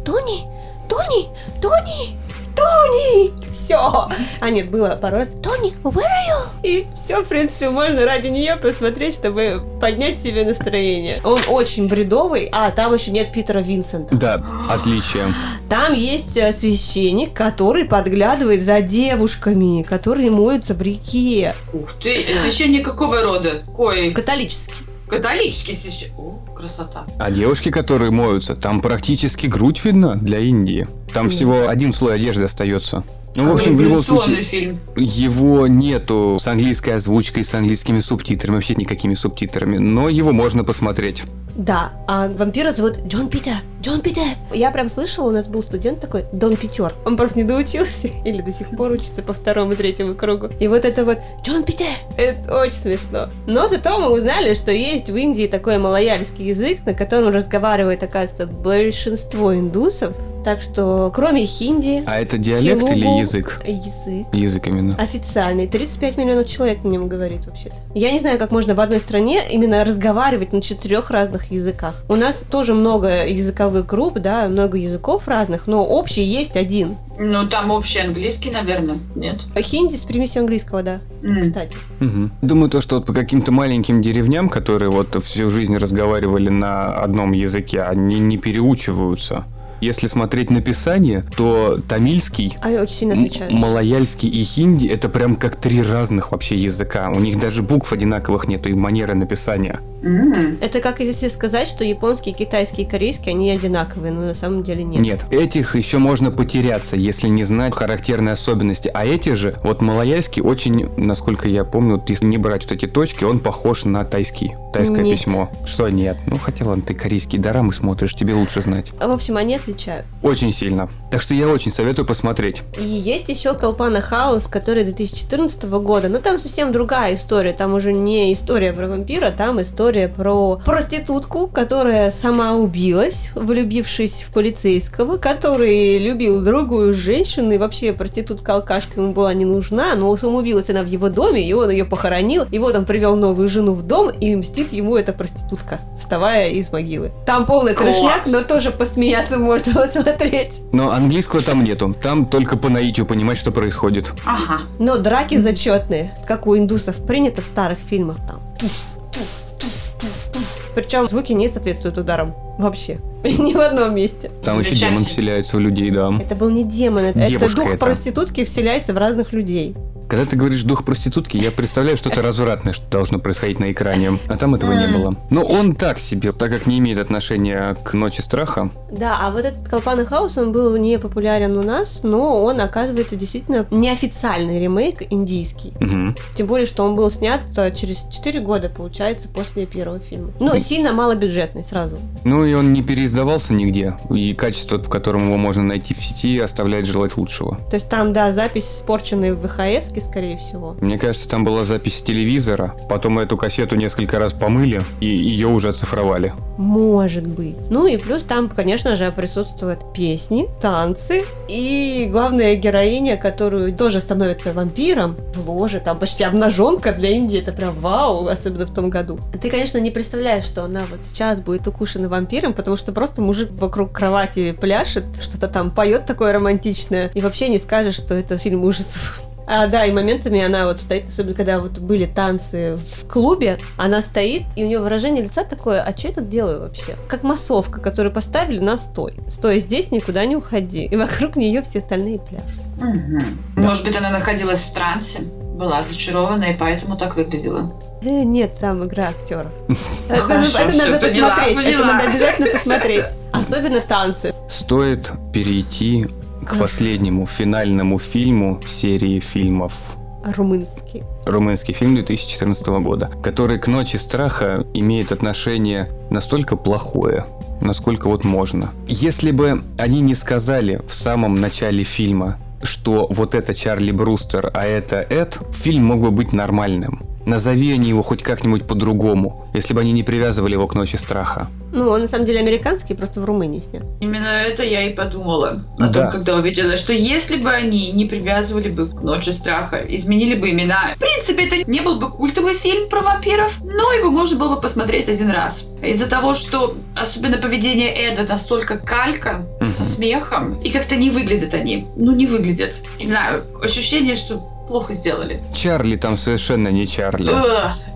Тони, Тони, Тони, Тони. Все. А нет, было пару раз Тони, where are you? И все, в принципе, можно ради нее посмотреть, чтобы поднять себе настроение. Он очень бредовый, а там еще нет Питера Винсента. Да, отличие. Там есть э, священник, который подглядывает за девушками, которые моются в реке. Ух ты. Священник какого рода? Кой? Католический. Католический священник. О, красота. А девушки, которые моются, там практически грудь видно для Индии. Там Нет. всего один слой одежды остается. Ну, в общем, в любом случае, фильм. его нету с английской озвучкой, с английскими субтитрами, вообще никакими субтитрами, но его можно посмотреть. Да, а вампира зовут Джон Питер. Джон Питер. Я прям слышала, у нас был студент такой, Дон Питер. Он просто не доучился или до сих пор учится по второму, третьему кругу. И вот это вот Джон Питер. Это очень смешно. Но зато мы узнали, что есть в Индии такой малояльский язык, на котором разговаривает, оказывается, большинство индусов. Так что, кроме хинди, А это диалект или Телугу. язык? язык Язык именно. Официальный. 35 миллионов человек на нем говорит вообще-то. Я не знаю, как можно в одной стране именно разговаривать на четырех разных языках. У нас тоже много языковых групп, да, много языков разных, но общий есть один. Ну, там общий английский, наверное. Нет? Хинди с примесью английского, да, М. кстати. Мгм. Думаю, то, что вот по каким-то маленьким деревням, которые вот всю жизнь разговаривали на одном языке, они не переучиваются. Если смотреть написание, то тамильский, Они очень малояльский и хинди это прям как три разных вообще языка. У них даже букв одинаковых нету и манеры написания. Это как если сказать, что японский, китайский и корейский, они одинаковые, но на самом деле нет. Нет, этих еще можно потеряться, если не знать характерные особенности. А эти же, вот малояльский очень, насколько я помню, вот если не брать вот эти точки, он похож на тайский, тайское Нет. письмо. Что нет? Ну, хотя ладно, ты корейские дорамы смотришь, тебе лучше знать. В общем, они отличают. Очень сильно. Так что я очень советую посмотреть. И есть еще Колпана Хаус, который 2014 года, но там совсем другая история, там уже не история про вампира, там история история про проститутку, которая сама убилась, влюбившись в полицейского, который любил другую женщину, и вообще проститутка-алкашка ему была не нужна, но самоубилась она в его доме, и он ее похоронил, и вот он привел новую жену в дом, и мстит ему эта проститутка, вставая из могилы. Там полный Класс. трешняк, но тоже посмеяться можно посмотреть. Но английского там нету. Там только по наитию понимать, что происходит. Ага. Но драки зачетные, как у индусов принято в старых фильмах там. Причем звуки не соответствуют ударам вообще. Ни в одном месте. Там еще демон вселяется в людей, да. Это был не демон, это, это Девушка дух это. проститутки вселяется в разных людей. Когда ты говоришь дух проститутки, я представляю что-то развратное, что должно происходить на экране. А там этого не было. Но он так себе, так как не имеет отношения к ночи страха. Да, а вот этот Колпан Хаус, он был не популярен у нас, но он, оказывается, действительно неофициальный ремейк индийский. Мгм. Тем более, что он был снят э, через 4 года, получается, после первого фильма. Ну, сильно малобюджетный сразу. Ну и он не переиздавался нигде. И качество, в котором его можно найти в сети, оставляет желать лучшего. То есть там, да, запись спорченной в ВХС, скорее всего. Мне кажется, там была запись с телевизора, потом эту кассету несколько раз помыли, и ее уже оцифровали. Может быть. Ну и плюс там, конечно же, присутствуют песни, танцы и главная героиня, которую тоже становится вампиром в ложе, там почти обнаженка для Индии, это прям вау, особенно в том году. Ты, конечно, не представляешь, что она вот сейчас будет укушена вампиром, потому что просто мужик вокруг кровати пляшет, что-то там поет такое романтичное, и вообще не скажешь, что это фильм ужасов. А, да, и моментами она вот стоит, особенно когда вот были танцы в клубе, она стоит, и у нее выражение лица такое, а что я тут делаю вообще? Как массовка, которую поставили на стой. Стой здесь, никуда не уходи. И вокруг нее все остальные пляж. Мгм. Может быть, она находилась в трансе, была зачарована и поэтому так выглядела. Э, нет, там игра актеров. Это, Хорошо, это надо поняла, посмотреть, это надо обязательно посмотреть. Особенно танцы. Стоит перейти к последнему финальному фильму в серии фильмов Румынский. румынский фильм 2014 года, который к «Ночи страха» имеет отношение настолько плохое, насколько вот можно. Если бы они не сказали в самом начале фильма, что вот это Чарли Брустер, а это Эд, фильм мог бы быть нормальным. Назови они его хоть как-нибудь по-другому, если бы они не привязывали его к «Ночи страха». Ну, он на самом деле американский, просто в Румынии снят. Именно это я и подумала о Да. том, когда увидела, что если бы они не привязывали бы к Ночи Страха, изменили бы имена, в принципе, это не был бы культовый фильм про вампиров, но его можно было бы посмотреть один раз. Из-за того, что особенно поведение Эда настолько калька, Мгм. со смехом, и как-то не выглядят они. Ну, не выглядят. Не знаю, ощущение, что плохо сделали. Чарли там совершенно не Чарли.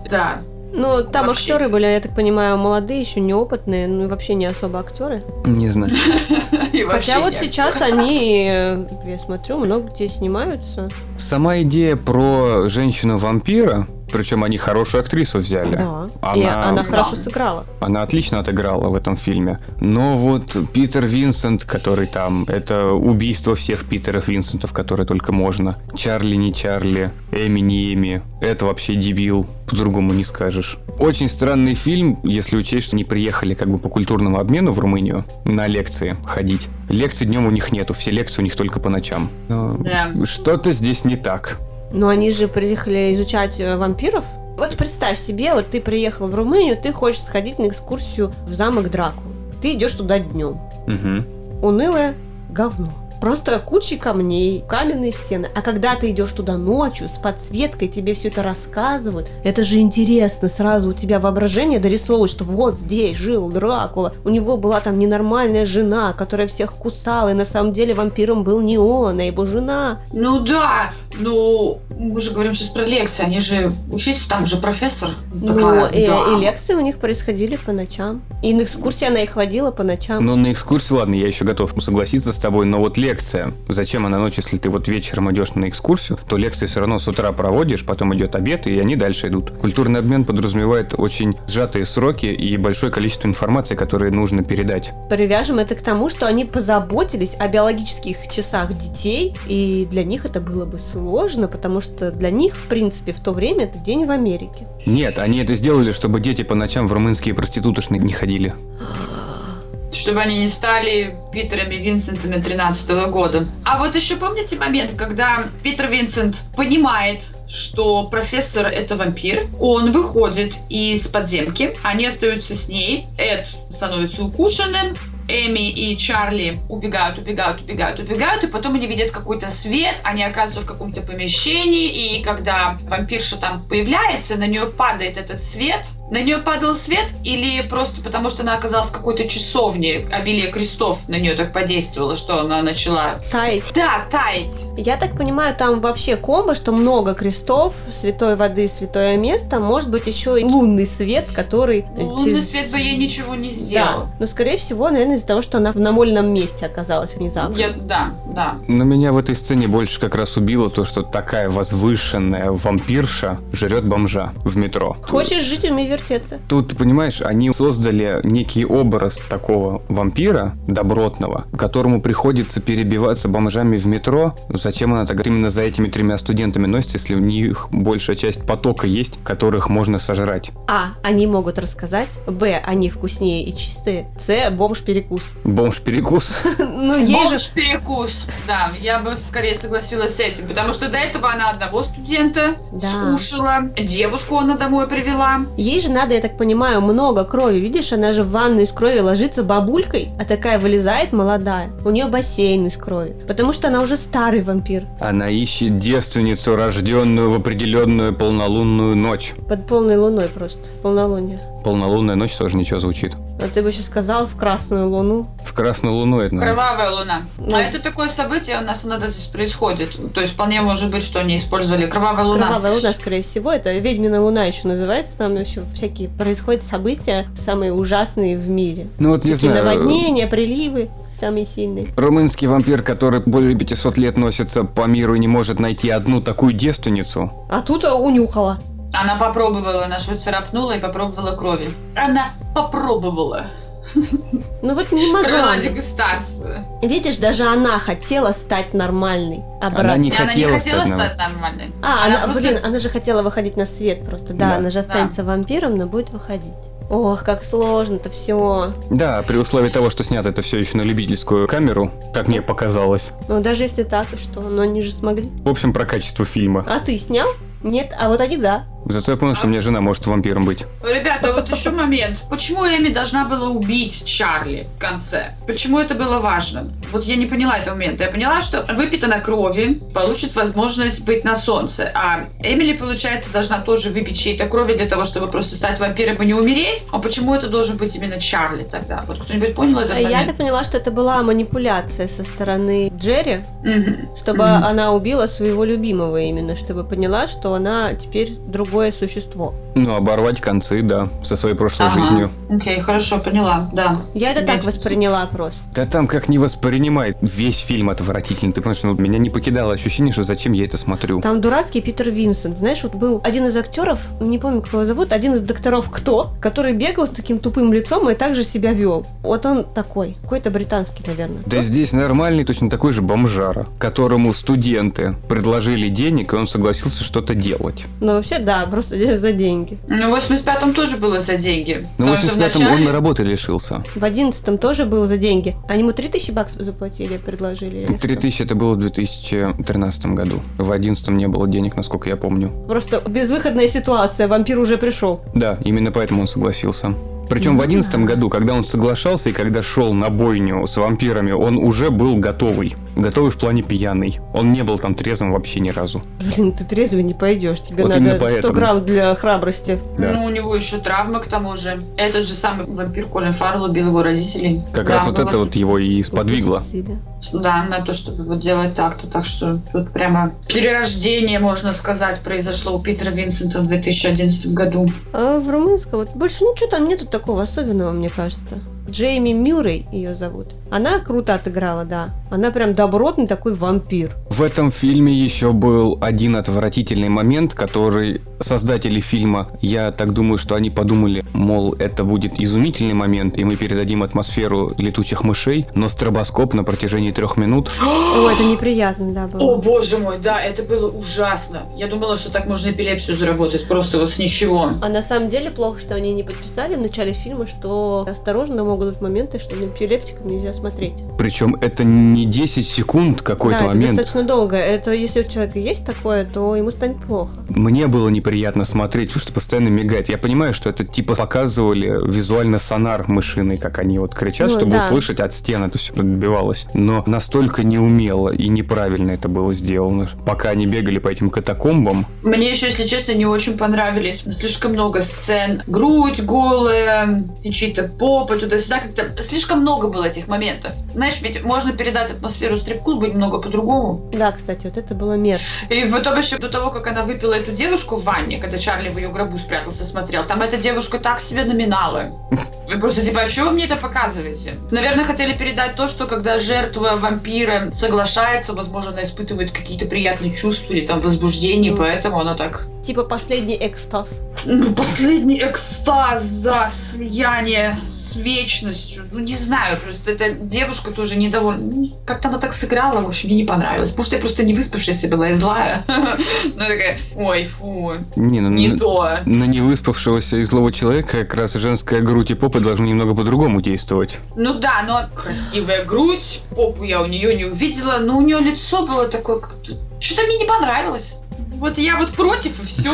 Да. Ну, там Вообще. актеры были, я так понимаю, молодые, еще неопытные, ну и вообще не особо актеры. Не знаю. Хотя вот сейчас они, я смотрю, много где снимаются. Сама идея про женщину-вампира, причем они хорошую актрису взяли. Да. Она- И она Да. хорошо сыграла. Она отлично отыграла в этом фильме. Но вот Питер Винсент, который там, это убийство всех Питеров Винсентов, которые только можно. Чарли не Чарли, Эми не Эми. Это вообще дебил, по-другому не скажешь. Очень странный фильм, если учесть, что они приехали как бы по культурному обмену в Румынию на лекции ходить. Лекций днем у них нету, все лекции у них только по ночам. Но Да. Что-то здесь не так. Но они же приехали изучать э, вампиров. Вот представь себе, вот ты приехал в Румынию, ты хочешь сходить на экскурсию в замок Дракулы. Ты идешь туда днем. Мгм. Унылое говно. Просто куча камней, каменные стены. А когда ты идешь туда ночью с подсветкой, тебе все это рассказывают. Это же интересно. Сразу у тебя воображение дорисовывает, что вот здесь жил Дракула. У него была там ненормальная жена, которая всех кусала. И на самом деле вампиром был не он, а его жена. Ну да, ну мы же говорим сейчас про лекции, они же учиться там уже профессор. Ну, и, да. и лекции у них происходили по ночам. И на экскурсии она их водила по ночам. Ну, на экскурсии, ладно, я еще готов согласиться с тобой, но вот лекция. Зачем она ночь, если ты вот вечером идешь на экскурсию, то лекции все равно с утра проводишь, потом идет обед, и они дальше идут. Культурный обмен подразумевает очень сжатые сроки и большое количество информации, которые нужно передать. Привяжем это к тому, что они позаботились о биологических часах детей, и для них это было бы сложно, потому что для них, в принципе, в то время это день в Америке. Нет, они это сделали, чтобы дети по ночам в румынские проститутошные не ходили. Чтобы они не стали Питерами Винсентами 13 года. А вот еще помните момент, когда Питер Винсент понимает, что профессор это вампир. Он выходит из подземки, они остаются с ней. Эд становится укушенным, Эми и Чарли убегают, убегают, убегают, убегают, и потом они видят какой-то свет, они оказываются в каком-то помещении, и когда вампирша там появляется, на нее падает этот свет, на нее падал свет или просто потому, что она оказалась в какой-то часовне, обилие крестов на нее так подействовало, что она начала... Таять. Да, таять. Я так понимаю, там вообще комбо, что много крестов, святой воды, святое место, может быть еще и лунный свет, который... Лунный через- свет бы ей ничего не сделал. Да, но скорее всего, наверное, из-за того, что она в намольном месте оказалась внезапно. Я- да, да. Но меня в этой сцене больше как раз убило то, что такая возвышенная вампирша жрет бомжа в метро. Хочешь жить, умей вертеться. Тут, понимаешь, они создали некий образ такого вампира добротного, которому приходится перебиваться бомжами в метро. Зачем она так именно за этими тремя студентами носится, если у них большая часть потока есть, которых можно сожрать? А. Они могут рассказать. Б. Они вкуснее и чистые. С. Бомж-перекус. Бомж-перекус. Ну. Бомж-перекус. Да, я бы скорее согласилась с этим, потому что до этого она одного студента скушала, девушку она домой привела. Ей же надо, я так понимаю, много крови. Видишь, она же в ванну из крови ложится бабулькой, а такая вылезает молодая. У нее бассейн из крови. Потому что она уже старый вампир. Она ищет девственницу, рожденную в определенную полнолунную ночь. Под полной луной просто. В полнолуние. Полнолунная ночь тоже ничего звучит. А ты бы еще сказал в красную луну. В красную луну это. Кровавая луна. Ну. А это такое событие у нас иногда здесь происходит. То есть вполне может быть, что они использовали кровавая луна. Кровавая луна, скорее всего, это ведьмина луна еще называется. Там еще всякие происходят события самые ужасные в мире. Ну вот не Всякие знаю. наводнения, приливы самые сильные. Румынский вампир, который более 500 лет носится по миру и не может найти одну такую девственницу. А тут унюхала. Она попробовала, она что царапнула и попробовала крови. Она попробовала. Ну вот не могла. Дегустацию. Видишь, даже она хотела стать нормальной. Обратно. Она не И она не хотела хотела стать стать нормальной. А, Она она, просто- блин, она же хотела выходить на свет просто. Да, Да. она же останется вампиром, но будет выходить. Ох, как сложно-то все. Да, при условии того, что снято это все еще на любительскую камеру, как мне показалось. Ну даже если так, то что? Но они же смогли. В общем, про качество фильма. А ты снял? Нет, а вот они да. Зато я понял, что у меня жена может вампиром быть. Ребята, вот еще момент. Почему Эми должна была убить Чарли в конце? Почему это было важно? Вот я не поняла этого момента. Я поняла, что выпит она крови, получит возможность быть на солнце. А Эмили, получается, должна тоже выпить чьей-то крови для того, чтобы просто стать вампиром и не умереть. А почему это должен быть именно Чарли тогда? Вот кто-нибудь понял этот А Я так поняла, что это была манипуляция со стороны Джерри, Мгм. чтобы Мгм. она убила своего любимого именно, чтобы поняла, что она теперь другое существо. Ну, оборвать концы, да, со своей прошлой Ага. жизнью. Окей, хорошо, поняла, да. Я это так Имеет восприняла просто. Да там как не воспринимает. Весь фильм отвратительный. Ты понимаешь, ну, меня не покидало ощущение, что зачем я это смотрю. Там дурацкий Питер Винсент. Знаешь, вот был один из актеров, не помню, как его зовут, один из докторов кто, который бегал с таким тупым лицом и также себя вел. Вот он такой. Какой-то британский, наверное. Да здесь нормальный, точно такой же бомжара, которому студенты предложили денег, и он согласился что-то делать. Но вообще, да, просто за деньги. Ну, в 85-м тоже было за деньги. Но в Потому что 85-м он вначале- на работы лишился. В одиннадцатом тоже было за деньги. Они ему 3000 баксов заплатили, предложили. или что? 3000 это было в 2013 году. В 2011 не было денег, насколько я помню. Просто безвыходная ситуация, вампир уже пришел. Да, именно поэтому он согласился. Причем в одиннадцатом году, когда он соглашался и когда шел на бойню с вампирами, он уже был готовый. Готовый в плане пьяный. Он не был там трезвым вообще ни разу. Блин, ты трезвый не пойдешь, тебе Вот надо 100 поэтому. грамм для храбрости. Да. Ну, у него еще травма к тому же. Этот же самый вампир Колин Фаррелл убил его родителей. Как Да, раз вот это вот его и сподвигло. Упустили. Да, на то, чтобы вот делать так-то. Так что тут прямо перерождение, можно сказать, произошло у Питера Винсента в 2011 году. А в румынском вот больше ничего там нету такого особенного, мне кажется. Джейми Мюррей ее зовут. Она круто отыграла, да. Она прям добротный такой вампир. В этом фильме еще был один отвратительный момент, который создатели фильма, я так думаю, что они подумали, мол, это будет изумительный момент, и мы передадим атмосферу летучих мышей, но стробоскоп на протяжении трех минут О, это неприятно, да, было. О, боже мой, да, это было ужасно. Я думала, что так можно эпилепсию заработать, просто вот с ничего. А на самом деле плохо, что они не подписали в начале фильма, что осторожно могут могут быть моменты, что на эпилептикам нельзя смотреть. Причем это не 10 секунд какой-то да, момент. это достаточно долго. Это если у человека есть такое, то ему станет плохо. Мне было неприятно смотреть, потому что постоянно мигает. Я понимаю, что это типа показывали визуально сонар мышиный, как они вот кричат, Ну, чтобы да. услышать от стен это все отбивалось. Но настолько неумело и неправильно это было сделано. Пока они бегали по этим катакомбам, Мне еще, если честно, не очень понравились. Слишком много сцен. Грудь голая, и чьи-то попы туда-сюда. Как-то слишком много было этих моментов. Знаешь, ведь можно передать атмосферу стрип-клуба немного по-другому. Да, кстати, вот это было мерзко. И потом еще до того, как она выпила эту девушку в ванне, когда Чарли в ее гробу спрятался, смотрел, там эта девушка так себе номинала. Вы просто типа, а что вы мне это показываете? Наверное, хотели передать то, что когда жертва вампира соглашается, возможно, она испытывает какие-то приятные чувства или там возбуждение, Ну. поэтому она так Типа последний экстаз. ну, последний экстаз, да, слияние с вечностью. Ну, не знаю, просто эта девушка тоже недовольна. Ну, Как-то она так сыграла, в общем, мне не понравилось. Потому что я просто не выспавшаяся была и злая. Ну, такая, ой, фу, не, ну, не на, то. на невыспавшегося и злого человека как раз женская грудь и попа должны немного по-другому действовать. Ну да, но красивая грудь, попу я у нее не увидела, но у нее лицо было такое, как-то- что-то мне не понравилось. Вот я вот против и все.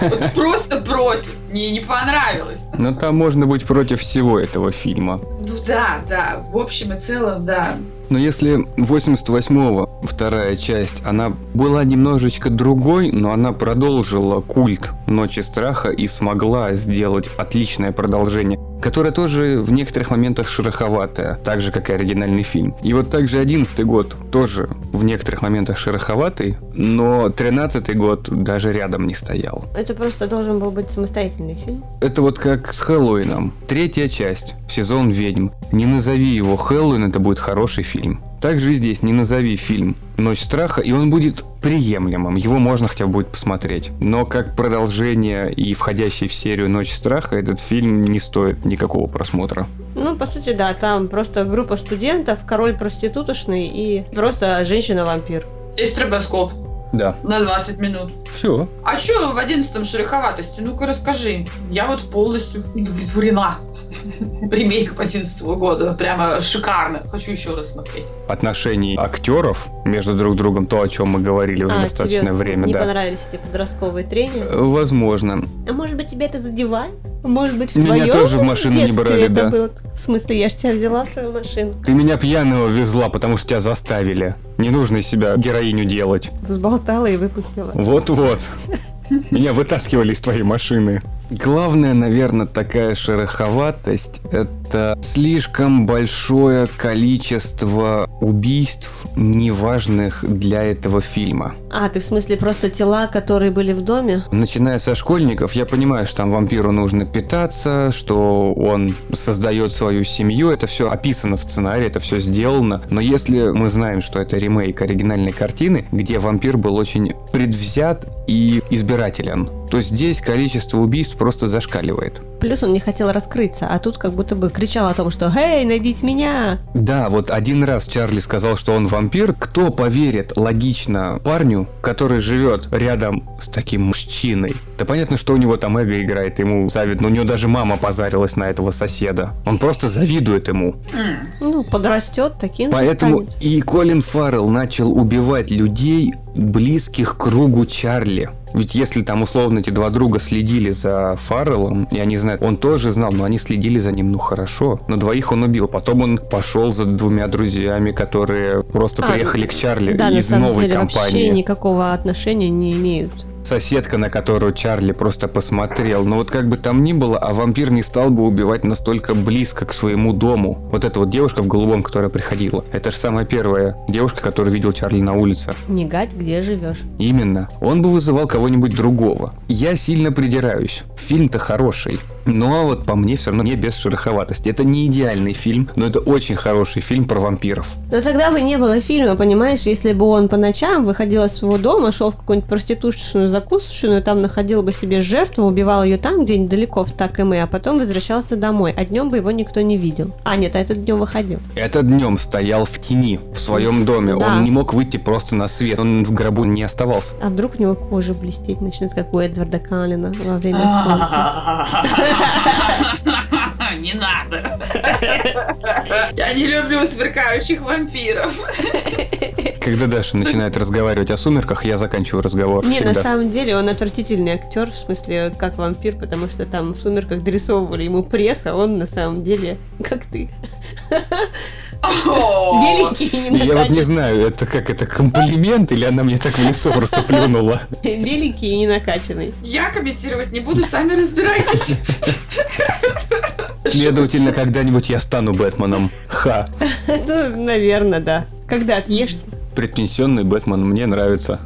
Вот просто против. Мне не понравилось. Но там можно быть против всего этого фильма. Ну да, да, в общем и целом, да. Но если 88-го вторая часть, она была немножечко другой, но она продолжила культ Ночи Страха и смогла сделать отличное продолжение, которое тоже в некоторых моментах шероховатое, так же, как и оригинальный фильм. И вот также 11 год тоже в некоторых моментах шероховатый, но 13 год даже рядом не стоял. Это просто должен был быть самостоятельный фильм. Это вот как с Хэллоуином. Третья часть, сезон ведьм. Не назови его Хэллоуин, это будет хороший фильм. Также и здесь не назови фильм «Ночь страха», и он будет приемлемым, его можно хотя бы будет посмотреть. Но как продолжение и входящий в серию «Ночь страха» этот фильм не стоит никакого просмотра. Ну, по сути, да, там просто группа студентов, король проститутошный и просто женщина-вампир. И стробоскоп Да, на 20 минут. все. А что в 11-м шероховатости? Ну-ка расскажи. Я вот полностью удовлетворена. Ремейк 11 года. Прямо шикарно. Хочу еще раз смотреть. Отношений актеров между друг другом, то, о чем мы говорили уже а, достаточное тебе время, не да. понравились эти подростковые трения? Возможно. А может быть, тебя это задевает? Может быть, в Меня твоем тоже в машину не брали, это да. было? В смысле, я ж тебя взяла в свою машину. Ты меня пьяного везла, потому что тебя заставили. Не нужно из себя героиню делать. Взболтала и выпустила. Вот-вот. Меня вытаскивали из твоей машины. Главное, наверное, такая шероховатость – это слишком большое количество убийств, неважных для этого фильма. А, ты в смысле просто тела, которые были в доме? Начиная со школьников, я понимаю, что там вампиру нужно питаться, что он создает свою семью, это все описано в сценарии, это все сделано. Но если мы знаем, что это ремейк оригинальной картины, где вампир был очень предвзят и избирателен, то здесь количество убийств просто зашкаливает. Плюс он не хотел раскрыться, а тут как будто бы кричал о том, что «Эй, найдите меня!» Да, вот один раз Чарли сказал, что он вампир. Кто поверит логично парню, который живет рядом с таким мужчиной? Да понятно, что у него там эго играет, ему завидно. У него даже мама позарилась на этого соседа. Он просто завидует ему. Ну, подрастет, таким Поэтому и Колин Фаррелл начал убивать людей, близких кругу Чарли. Ведь если там условно эти два друга следили за Фарреллом, и они знают, он тоже знал, но они следили за ним, ну хорошо. Но двоих он убил. Потом он пошел за двумя друзьями, которые просто А, приехали к Чарли Да, на из самом новой деле вообще компании. никакого отношения не имеют. Соседка, на которую Чарли просто посмотрел. Но вот как бы там ни было, а вампир не стал бы убивать настолько близко к своему дому. Вот эта вот девушка в голубом, которая приходила. Это же самая первая девушка, которую видел Чарли на улице. Не гать, где живешь. Именно. Он бы вызывал кого-нибудь другого. Я сильно придираюсь. Фильм-то хороший. Но вот по мне все равно не без шероховатости. Это не идеальный фильм, но это очень хороший фильм про вампиров. Но тогда бы не было фильма, понимаешь, если бы он по ночам выходил из своего дома, шел в какую-нибудь проститушечную закусочную, там находил бы себе жертву, убивал ее там, где-нибудь далеко в 100 км, а потом возвращался домой, а днем бы его никто не видел. А, нет, а этот днем выходил. Это днем стоял в тени в своем доме. Да. Он не мог выйти просто на свет. Он в гробу не оставался. А вдруг у него кожа блестеть начнет, как у Эдварда Каллина во время солнца. Не надо. Я не люблю сверкающих вампиров. Когда Даша начинает разговаривать о сумерках, я заканчиваю разговор. Не, на самом деле он отвратительный актер, в смысле, как вампир, потому что там в «Сумерках» дорисовывали ему пресс, а он на самом деле, как ты, И не Я вот не знаю, это как это комплимент или она мне так в лицо просто плюнула. Беленький и не накачанный. Я комментировать не буду, сами разбирайтесь. Следовательно, когда-нибудь я стану Бэтменом. Ха. Ну, наверное, да. Когда отъешься. Предпенсионный Бэтмен мне нравится.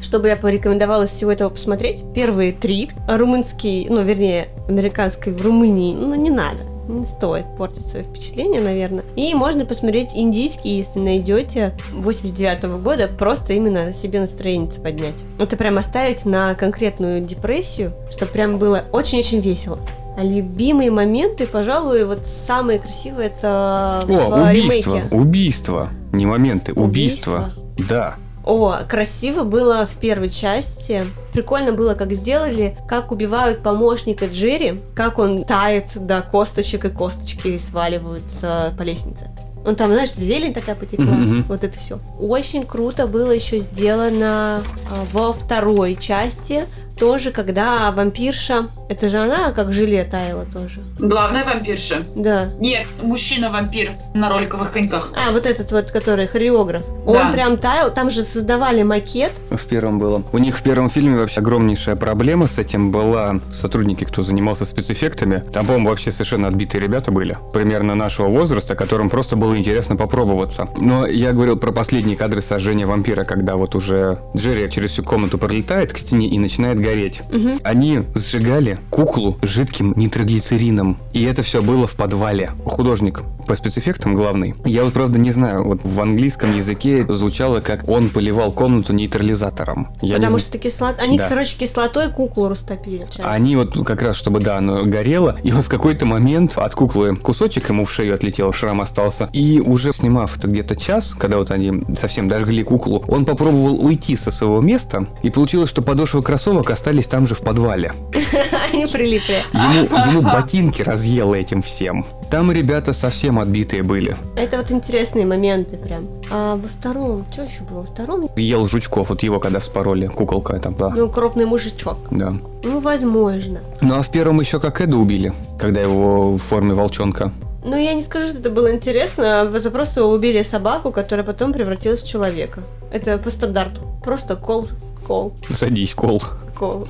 Что бы я порекомендовала из всего этого посмотреть? Первые три. Румынский, ну, вернее, американской в Румынии, ну, не надо. Не стоит портить свое впечатление, наверное. И можно посмотреть индийский, если найдете 89 года, просто именно себе настроение поднять. Это прям оставить на конкретную депрессию, чтобы прям было очень-очень весело. А любимые моменты, пожалуй, вот самые красивые это О, в убийство. ремейке. Убийство. Не моменты, убийство. Убийство? Да. О, красиво было в первой части. Прикольно было, как сделали, как убивают помощника Джерри, как он тает до косточек, и косточки сваливаются по лестнице. Он там, знаешь, зелень такая потекла, Мгм. вот это все. Очень круто было еще сделано а, во второй части, тоже, когда вампирша, это же она как желе таяла тоже. Главная вампирша. Да. Нет, мужчина-вампир на роликовых коньках. А, вот этот вот, который хореограф. Да. Он прям таял, там же создавали макет, В первом было. У них в первом фильме вообще огромнейшая проблема с этим была. Сотрудники, кто занимался спецэффектами, там, по-моему, вообще совершенно отбитые ребята были. Примерно нашего возраста, которым просто было интересно попробоваться. Но я говорил про последние кадры сожжения вампира, когда вот уже Джерри через всю комнату пролетает к стене и начинает гореть. Мгм. Они сжигали куклу жидким нитроглицерином. И это все было в подвале. Художник по спецэффектам главный. Я вот правда не знаю, вот в английском языке звучало как он поливал комнату нейтрализатором. Я не Потому зн- что кислот... Они, Да. короче, кислотой куклу растопили. А Они вот как раз, чтобы, да, оно горело, и вот в какой-то момент от куклы кусочек ему в шею отлетел, шрам остался. И уже снимав это где-то час, когда вот они совсем дожгли куклу, он попробовал уйти со своего места, и получилось, что подошвы кроссовок остались там же в подвале. Они прилипли. Ему, ему ботинки разъело этим всем. Там ребята совсем отбитые были. Это вот интересные моменты прям. А во втором, что еще было? Во втором, Ел жучков, вот его когда спороли, куколка там, да. ну, крупный мужичок. Да. Ну, возможно. Ну а в первом еще как Эда убили, когда его в форме волчонка. Но я не скажу, что это было интересно, а это просто убили собаку, которая потом превратилась в человека. Это по стандарту. Просто кол, кол, Садись, кол. кол.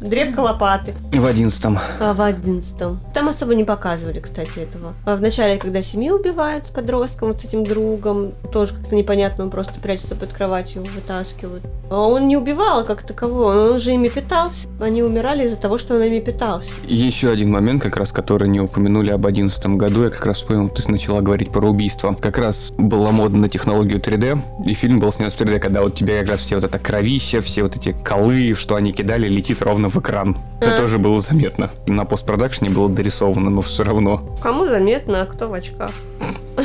Древко лопаты. В одиннадцатом. А в одиннадцатом. Там особо не показывали, кстати, этого. А в начале, когда семью убивают с подростком, вот с этим другом, тоже как-то непонятно, он просто прячется под кроватью, вытаскивают. А он не убивал как такового, он же ими питался. Они умирали из-за того, что он ими питался. Еще один момент, как раз, который не упомянули об одиннадцатом году, я как раз вспомнил, ты начала говорить про убийство. Как раз была мода на технологию 3D, и фильм был снят в 3D, когда вот тебе как раз все вот это кровище, все вот эти колы, что они кидали, летит ровно в экран. Это А. тоже было заметно. На постпродакшне было дорисовано, но все равно. Кому заметно, а кто в очках?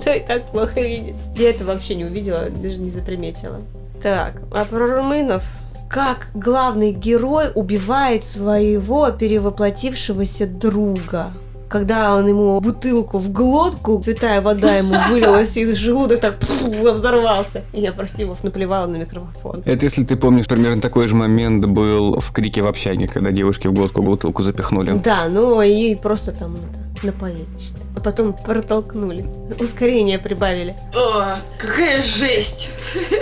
Кто и так плохо видит. Я это вообще не увидела, даже не заприметила. Так, а про румынов как главный герой убивает своего перевоплотившегося друга. Когда он ему бутылку в глотку, святая вода ему вылилась из желудок, так взорвался. И я, прости, его наплевала на микрофон. Это, если ты помнишь, примерно такой же момент был в «Крике в общаге», когда девушки в глотку бутылку запихнули. Да, ну и просто там это, напоили, считай. А потом протолкнули. Ускорение прибавили. О, какая жесть.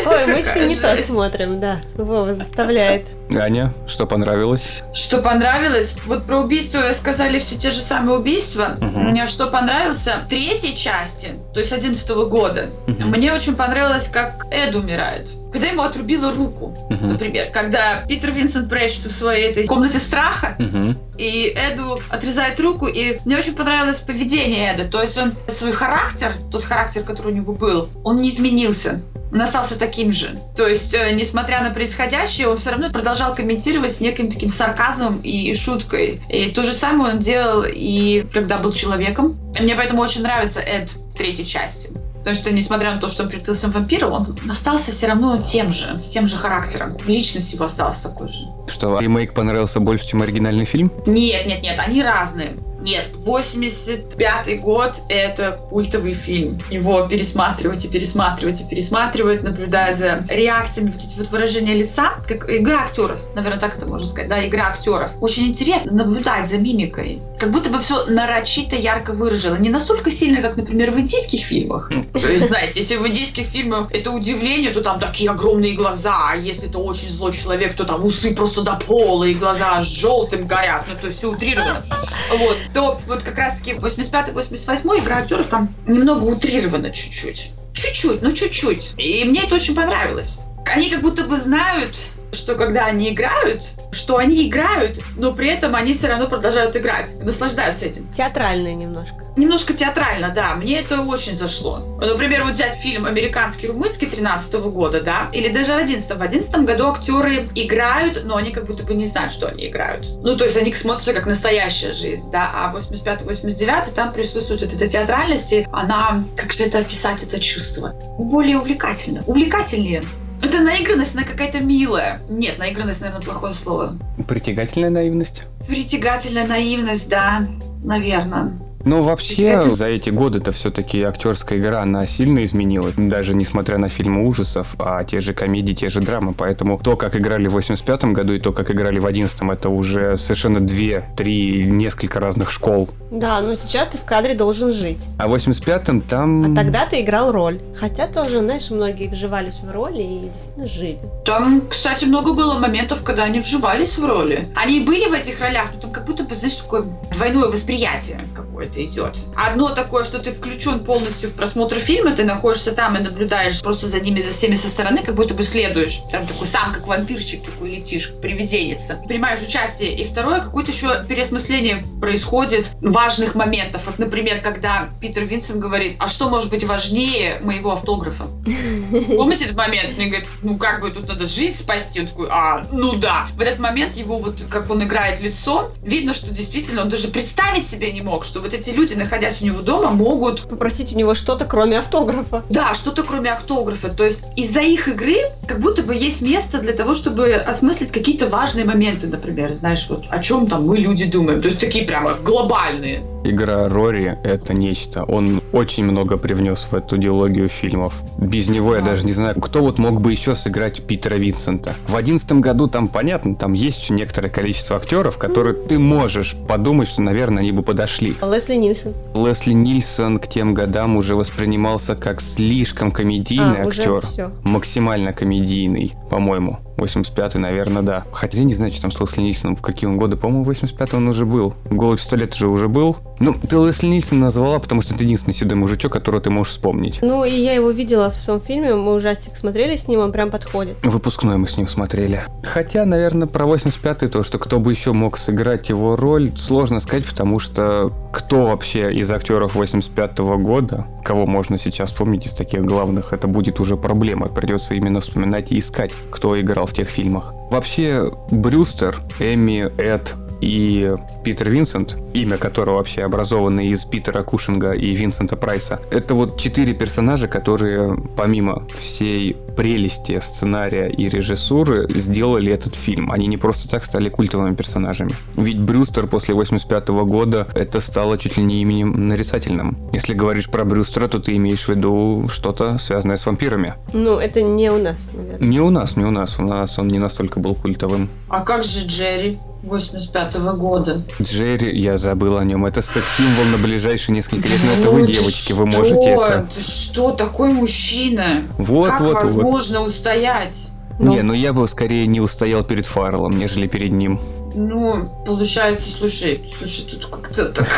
Ой, мы еще не то смотрим, да. Вова заставляет. Аня, что понравилось? Что понравилось? Вот про убийство сказали все те же самые убийства. Мгм. Мне что понравился в третьей части, то есть 11 года, Мгм. мне очень понравилось, как Эд умирает. Когда ему отрубила руку, Мгм. например. Когда Питер Винсент прячется в своей этой комнате страха, Мгм. и Эду отрезает руку, и мне очень понравилось поведение Эда. То есть он свой характер, тот характер, который у него был, он не изменился. Он остался таким же. То есть, э, несмотря на происходящее, он все равно продолжал комментировать с неким таким сарказмом и, и шуткой. И то же самое он делал и когда был человеком. И мне поэтому очень нравится Эд в третьей части. Потому что, несмотря на то, что он превратился в вампира, он остался все равно тем же, с тем же характером. Личность его осталась такой же. Что, ремейк понравился больше, чем оригинальный фильм? Нет, нет, нет, они разные. Нет, 85 год — это культовый фильм. Его пересматривать и пересматривать и пересматривать, наблюдая за реакциями, вот эти вот выражения лица, как игра актеров, наверное, так это можно сказать, да, игра актеров. Очень интересно наблюдать за мимикой. Как будто бы все нарочито ярко выражено. Не настолько сильно, как, например, в индийских фильмах. То есть, знаете, если в индийских фильмах это удивление, то там такие огромные глаза, а если это очень злой человек, то там усы просто до пола, и глаза желтым горят, ну, то есть все утрировано. Вот, то вот как раз-таки 85-88 игра актеров там немного утрирована чуть-чуть. Чуть-чуть, ну чуть-чуть. И мне это очень понравилось. Они как будто бы знают, что когда они играют, что они играют, но при этом они все равно продолжают играть, наслаждаются этим. Театральное немножко. Немножко театрально, да, мне это очень зашло. Например, вот взять фильм «Американский румынский» 13 года, да, или даже в 11 В 11 году актеры играют, но они как будто бы не знают, что они играют. Ну, то есть они смотрятся как настоящая жизнь, да, а 85-89 там присутствует вот эта театральность, и она, как же это описать, это чувство? Более увлекательно, увлекательнее. Это наигранность, она какая-то милая. Нет, наигранность, наверное, плохое слово. Притягательная наивность? Притягательная наивность, да, наверное. Ну, вообще, за эти годы-то все-таки актерская игра, она сильно изменилась. Даже несмотря на фильмы ужасов, а те же комедии, те же драмы. Поэтому то, как играли в 85 году и то, как играли в 11 это уже совершенно две, три, несколько разных школ. Да, но сейчас ты в кадре должен жить. А в 85-м там... А тогда ты играл роль. Хотя тоже, знаешь, многие вживались в роли и действительно жили. Там, кстати, много было моментов, когда они вживались в роли. Они были в этих ролях, но там как будто бы, знаешь, такое двойное восприятие какое-то идет. Одно такое, что ты включен полностью в просмотр фильма, ты находишься там и наблюдаешь просто за ними, за всеми со стороны, как будто бы следуешь. Там такой сам, как вампирчик такой летишь, как привиденница. Принимаешь участие. И второе, какое-то еще переосмысление происходит важных моментов. Вот, например, когда Питер Винсент говорит, а что может быть важнее моего автографа? Помните этот момент? Мне говорит, ну как бы тут надо жизнь спасти. Он такой, а, ну да. В этот момент его вот, как он играет лицо, видно, что действительно он даже представить себе не мог, что вот эти люди, находясь у него дома, могут... Попросить у него что-то, кроме автографа. Да, что-то кроме автографа. То есть из-за их игры как будто бы есть место для того, чтобы осмыслить какие-то важные моменты, например, знаешь, вот о чем там мы люди думаем. То есть такие прямо глобальные. Игра Рори — это нечто. Он очень много привнес в эту диалогию фильмов. Без него я даже не знаю, кто вот мог бы еще сыграть Питера Винсента. В одиннадцатом году там, понятно, там есть еще некоторое количество актеров, которые ты можешь подумать, что, наверное, они бы подошли. Лесли Нильсон. Лесли Нильсон к тем годам уже воспринимался как слишком комедийный а, актер. Максимально комедийный, по-моему. 85-й, наверное, да. Хотя я не знаю, что там с Лесли Нильсоном, в какие он годы. По-моему, 85-й он уже был. «Голый пистолет» уже уже был. Ну, ты Лесли Нильсон назвала, потому что это единственный седой мужичок, которого ты можешь вспомнить. Ну, и я его видела в своем фильме, мы ужастик смотрели с ним, он прям подходит. Выпускной мы с ним смотрели. Хотя, наверное, про 85-й то, что кто бы еще мог сыграть его роль, сложно сказать, потому что кто вообще из актеров 85-го года, кого можно сейчас вспомнить из таких главных, это будет уже проблема. Придется именно вспоминать и искать, кто играл в тех фильмах. Вообще, Брюстер, Эми, Эд, и Питер Винсент, имя которого вообще образовано из Питера Кушинга и Винсента Прайса. Это вот четыре персонажа, которые помимо всей прелести сценария и режиссуры сделали этот фильм. Они не просто так стали культовыми персонажами. Ведь Брюстер после 85 года это стало чуть ли не именем нарицательным. Если говоришь про Брюстера, то ты имеешь в виду что-то связанное с вампирами. Ну, это не у нас, наверное. Не у нас, не у нас. У нас он не настолько был культовым. А как же Джерри 85 года? Джерри, я забыл о нем. Это секс-символ на ближайшие несколько лет. Но это вы, Ну, девочки, вы что? можете это. Ты что, такой мужчина? Вот, как вот, вот. возможно устоять? Ну. Не, ну я бы скорее не устоял перед Фарреллом, нежели перед ним. Ну, получается, слушай, слушай, тут как-то так...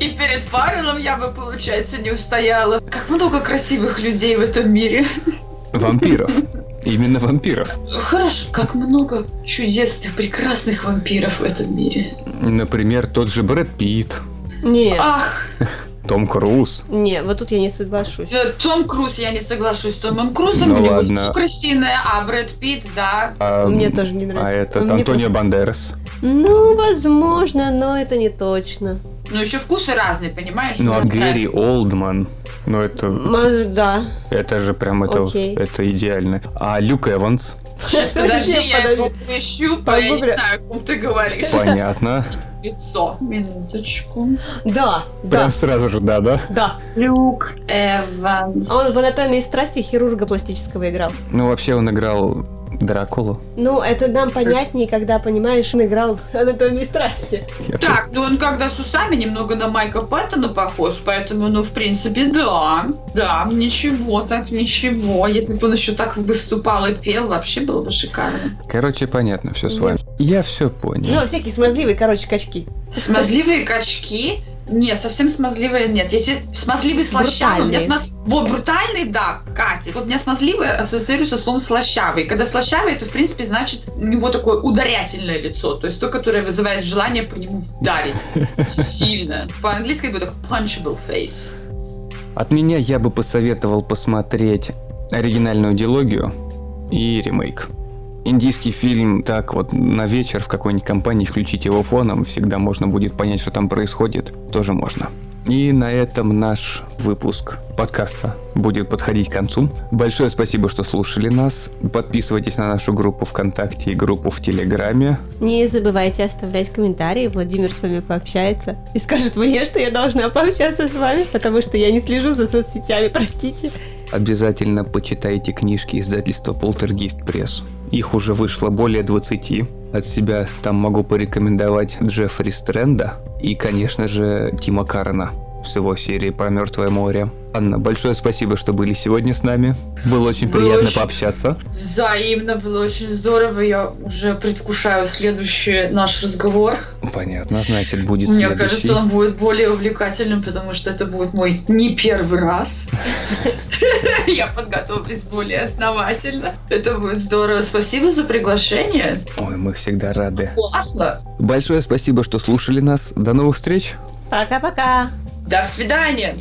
И перед Фарреллом я бы, получается, не устояла. Как много красивых людей в этом мире. Вампиров. Именно вампиров. Хорошо, как много чудесных, прекрасных вампиров в этом мире. Например, тот же Брэд Питт, Не, Ах, Том Круз. не, вот тут я не соглашусь. э, Том Круз, я не соглашусь с Томом Крузом, Ну у ладно. лицо крысиное, а Брэд Питт, да. А, Мне тоже не нравится. А этот Мне Антонио просто- Бандерас. Ну, возможно, но это не точно. Но еще вкусы разные, понимаешь? Ну а Ну, Гэри. Олдман. Ну это, Может, да. это же прям это, Окей. это идеально. А Люк Эванс. Сейчас, подожди, я Подожди. его поищу, по- я не знаю, о ком ты говоришь. Понятно. Лицо. Минуточку. Да, да, Прям сразу же, да, да? да. Люк Эванс. А Он в «Анатомии страсти» хирурга пластического играл. Ну, вообще он играл Дракулу. Ну, это нам понятнее, когда, понимаешь, он играл «Анатомии страсти». Так, ну он когда с усами немного на Майка Пэттона похож, поэтому, ну, в принципе, да. Да, ничего так, ничего. Если бы он еще так выступал и пел, вообще было бы шикарно. Короче, понятно все с вами. Я все понял. Ну, всякие смазливые, короче, качки. Смазливые качки? Не, совсем смазливые нет. Если смазливый слащавый, у меня смаз... Вот, брутальный, да, Катя. Вот у меня смазливый ассоциируется со словом слащавый. Когда слащавый, это, в принципе, значит, у него такое ударятельное лицо. То есть то, которое вызывает желание по нему вдарить. Сильно. По-английски это будет punchable face. От меня я бы посоветовал посмотреть оригинальную диалогию и ремейк. Индийский фильм так вот на вечер в какой-нибудь компании включить его фоном, всегда можно будет понять, что там происходит, тоже можно. И на этом наш выпуск подкаста будет подходить к концу. Большое спасибо, что слушали нас. Подписывайтесь на нашу группу ВКонтакте и группу в Телеграме. Не забывайте оставлять комментарии, Владимир с вами пообщается и скажет мне, что я должна пообщаться с вами, потому что я не слежу за соцсетями, простите. Обязательно почитайте книжки издательства Полтергейст Пресс. Их уже вышло более 20. От себя там могу порекомендовать Джеффри Стрэнда и, конечно же, Тима Карена с его серией про Мертвое море. Анна, большое спасибо, что были сегодня с нами. Было очень Было приятно очень- пообщаться. Взаимно было очень здорово. Я уже предвкушаю следующий наш разговор. Понятно, значит, будет Мне следующий. кажется, он будет более увлекательным, потому что это будет мой не первый раз. Я подготовлюсь более основательно. Это будет здорово. Спасибо за приглашение. Ой, мы всегда рады. Классно. Большое спасибо, что слушали нас. До новых встреч! Пока-пока. До свидания.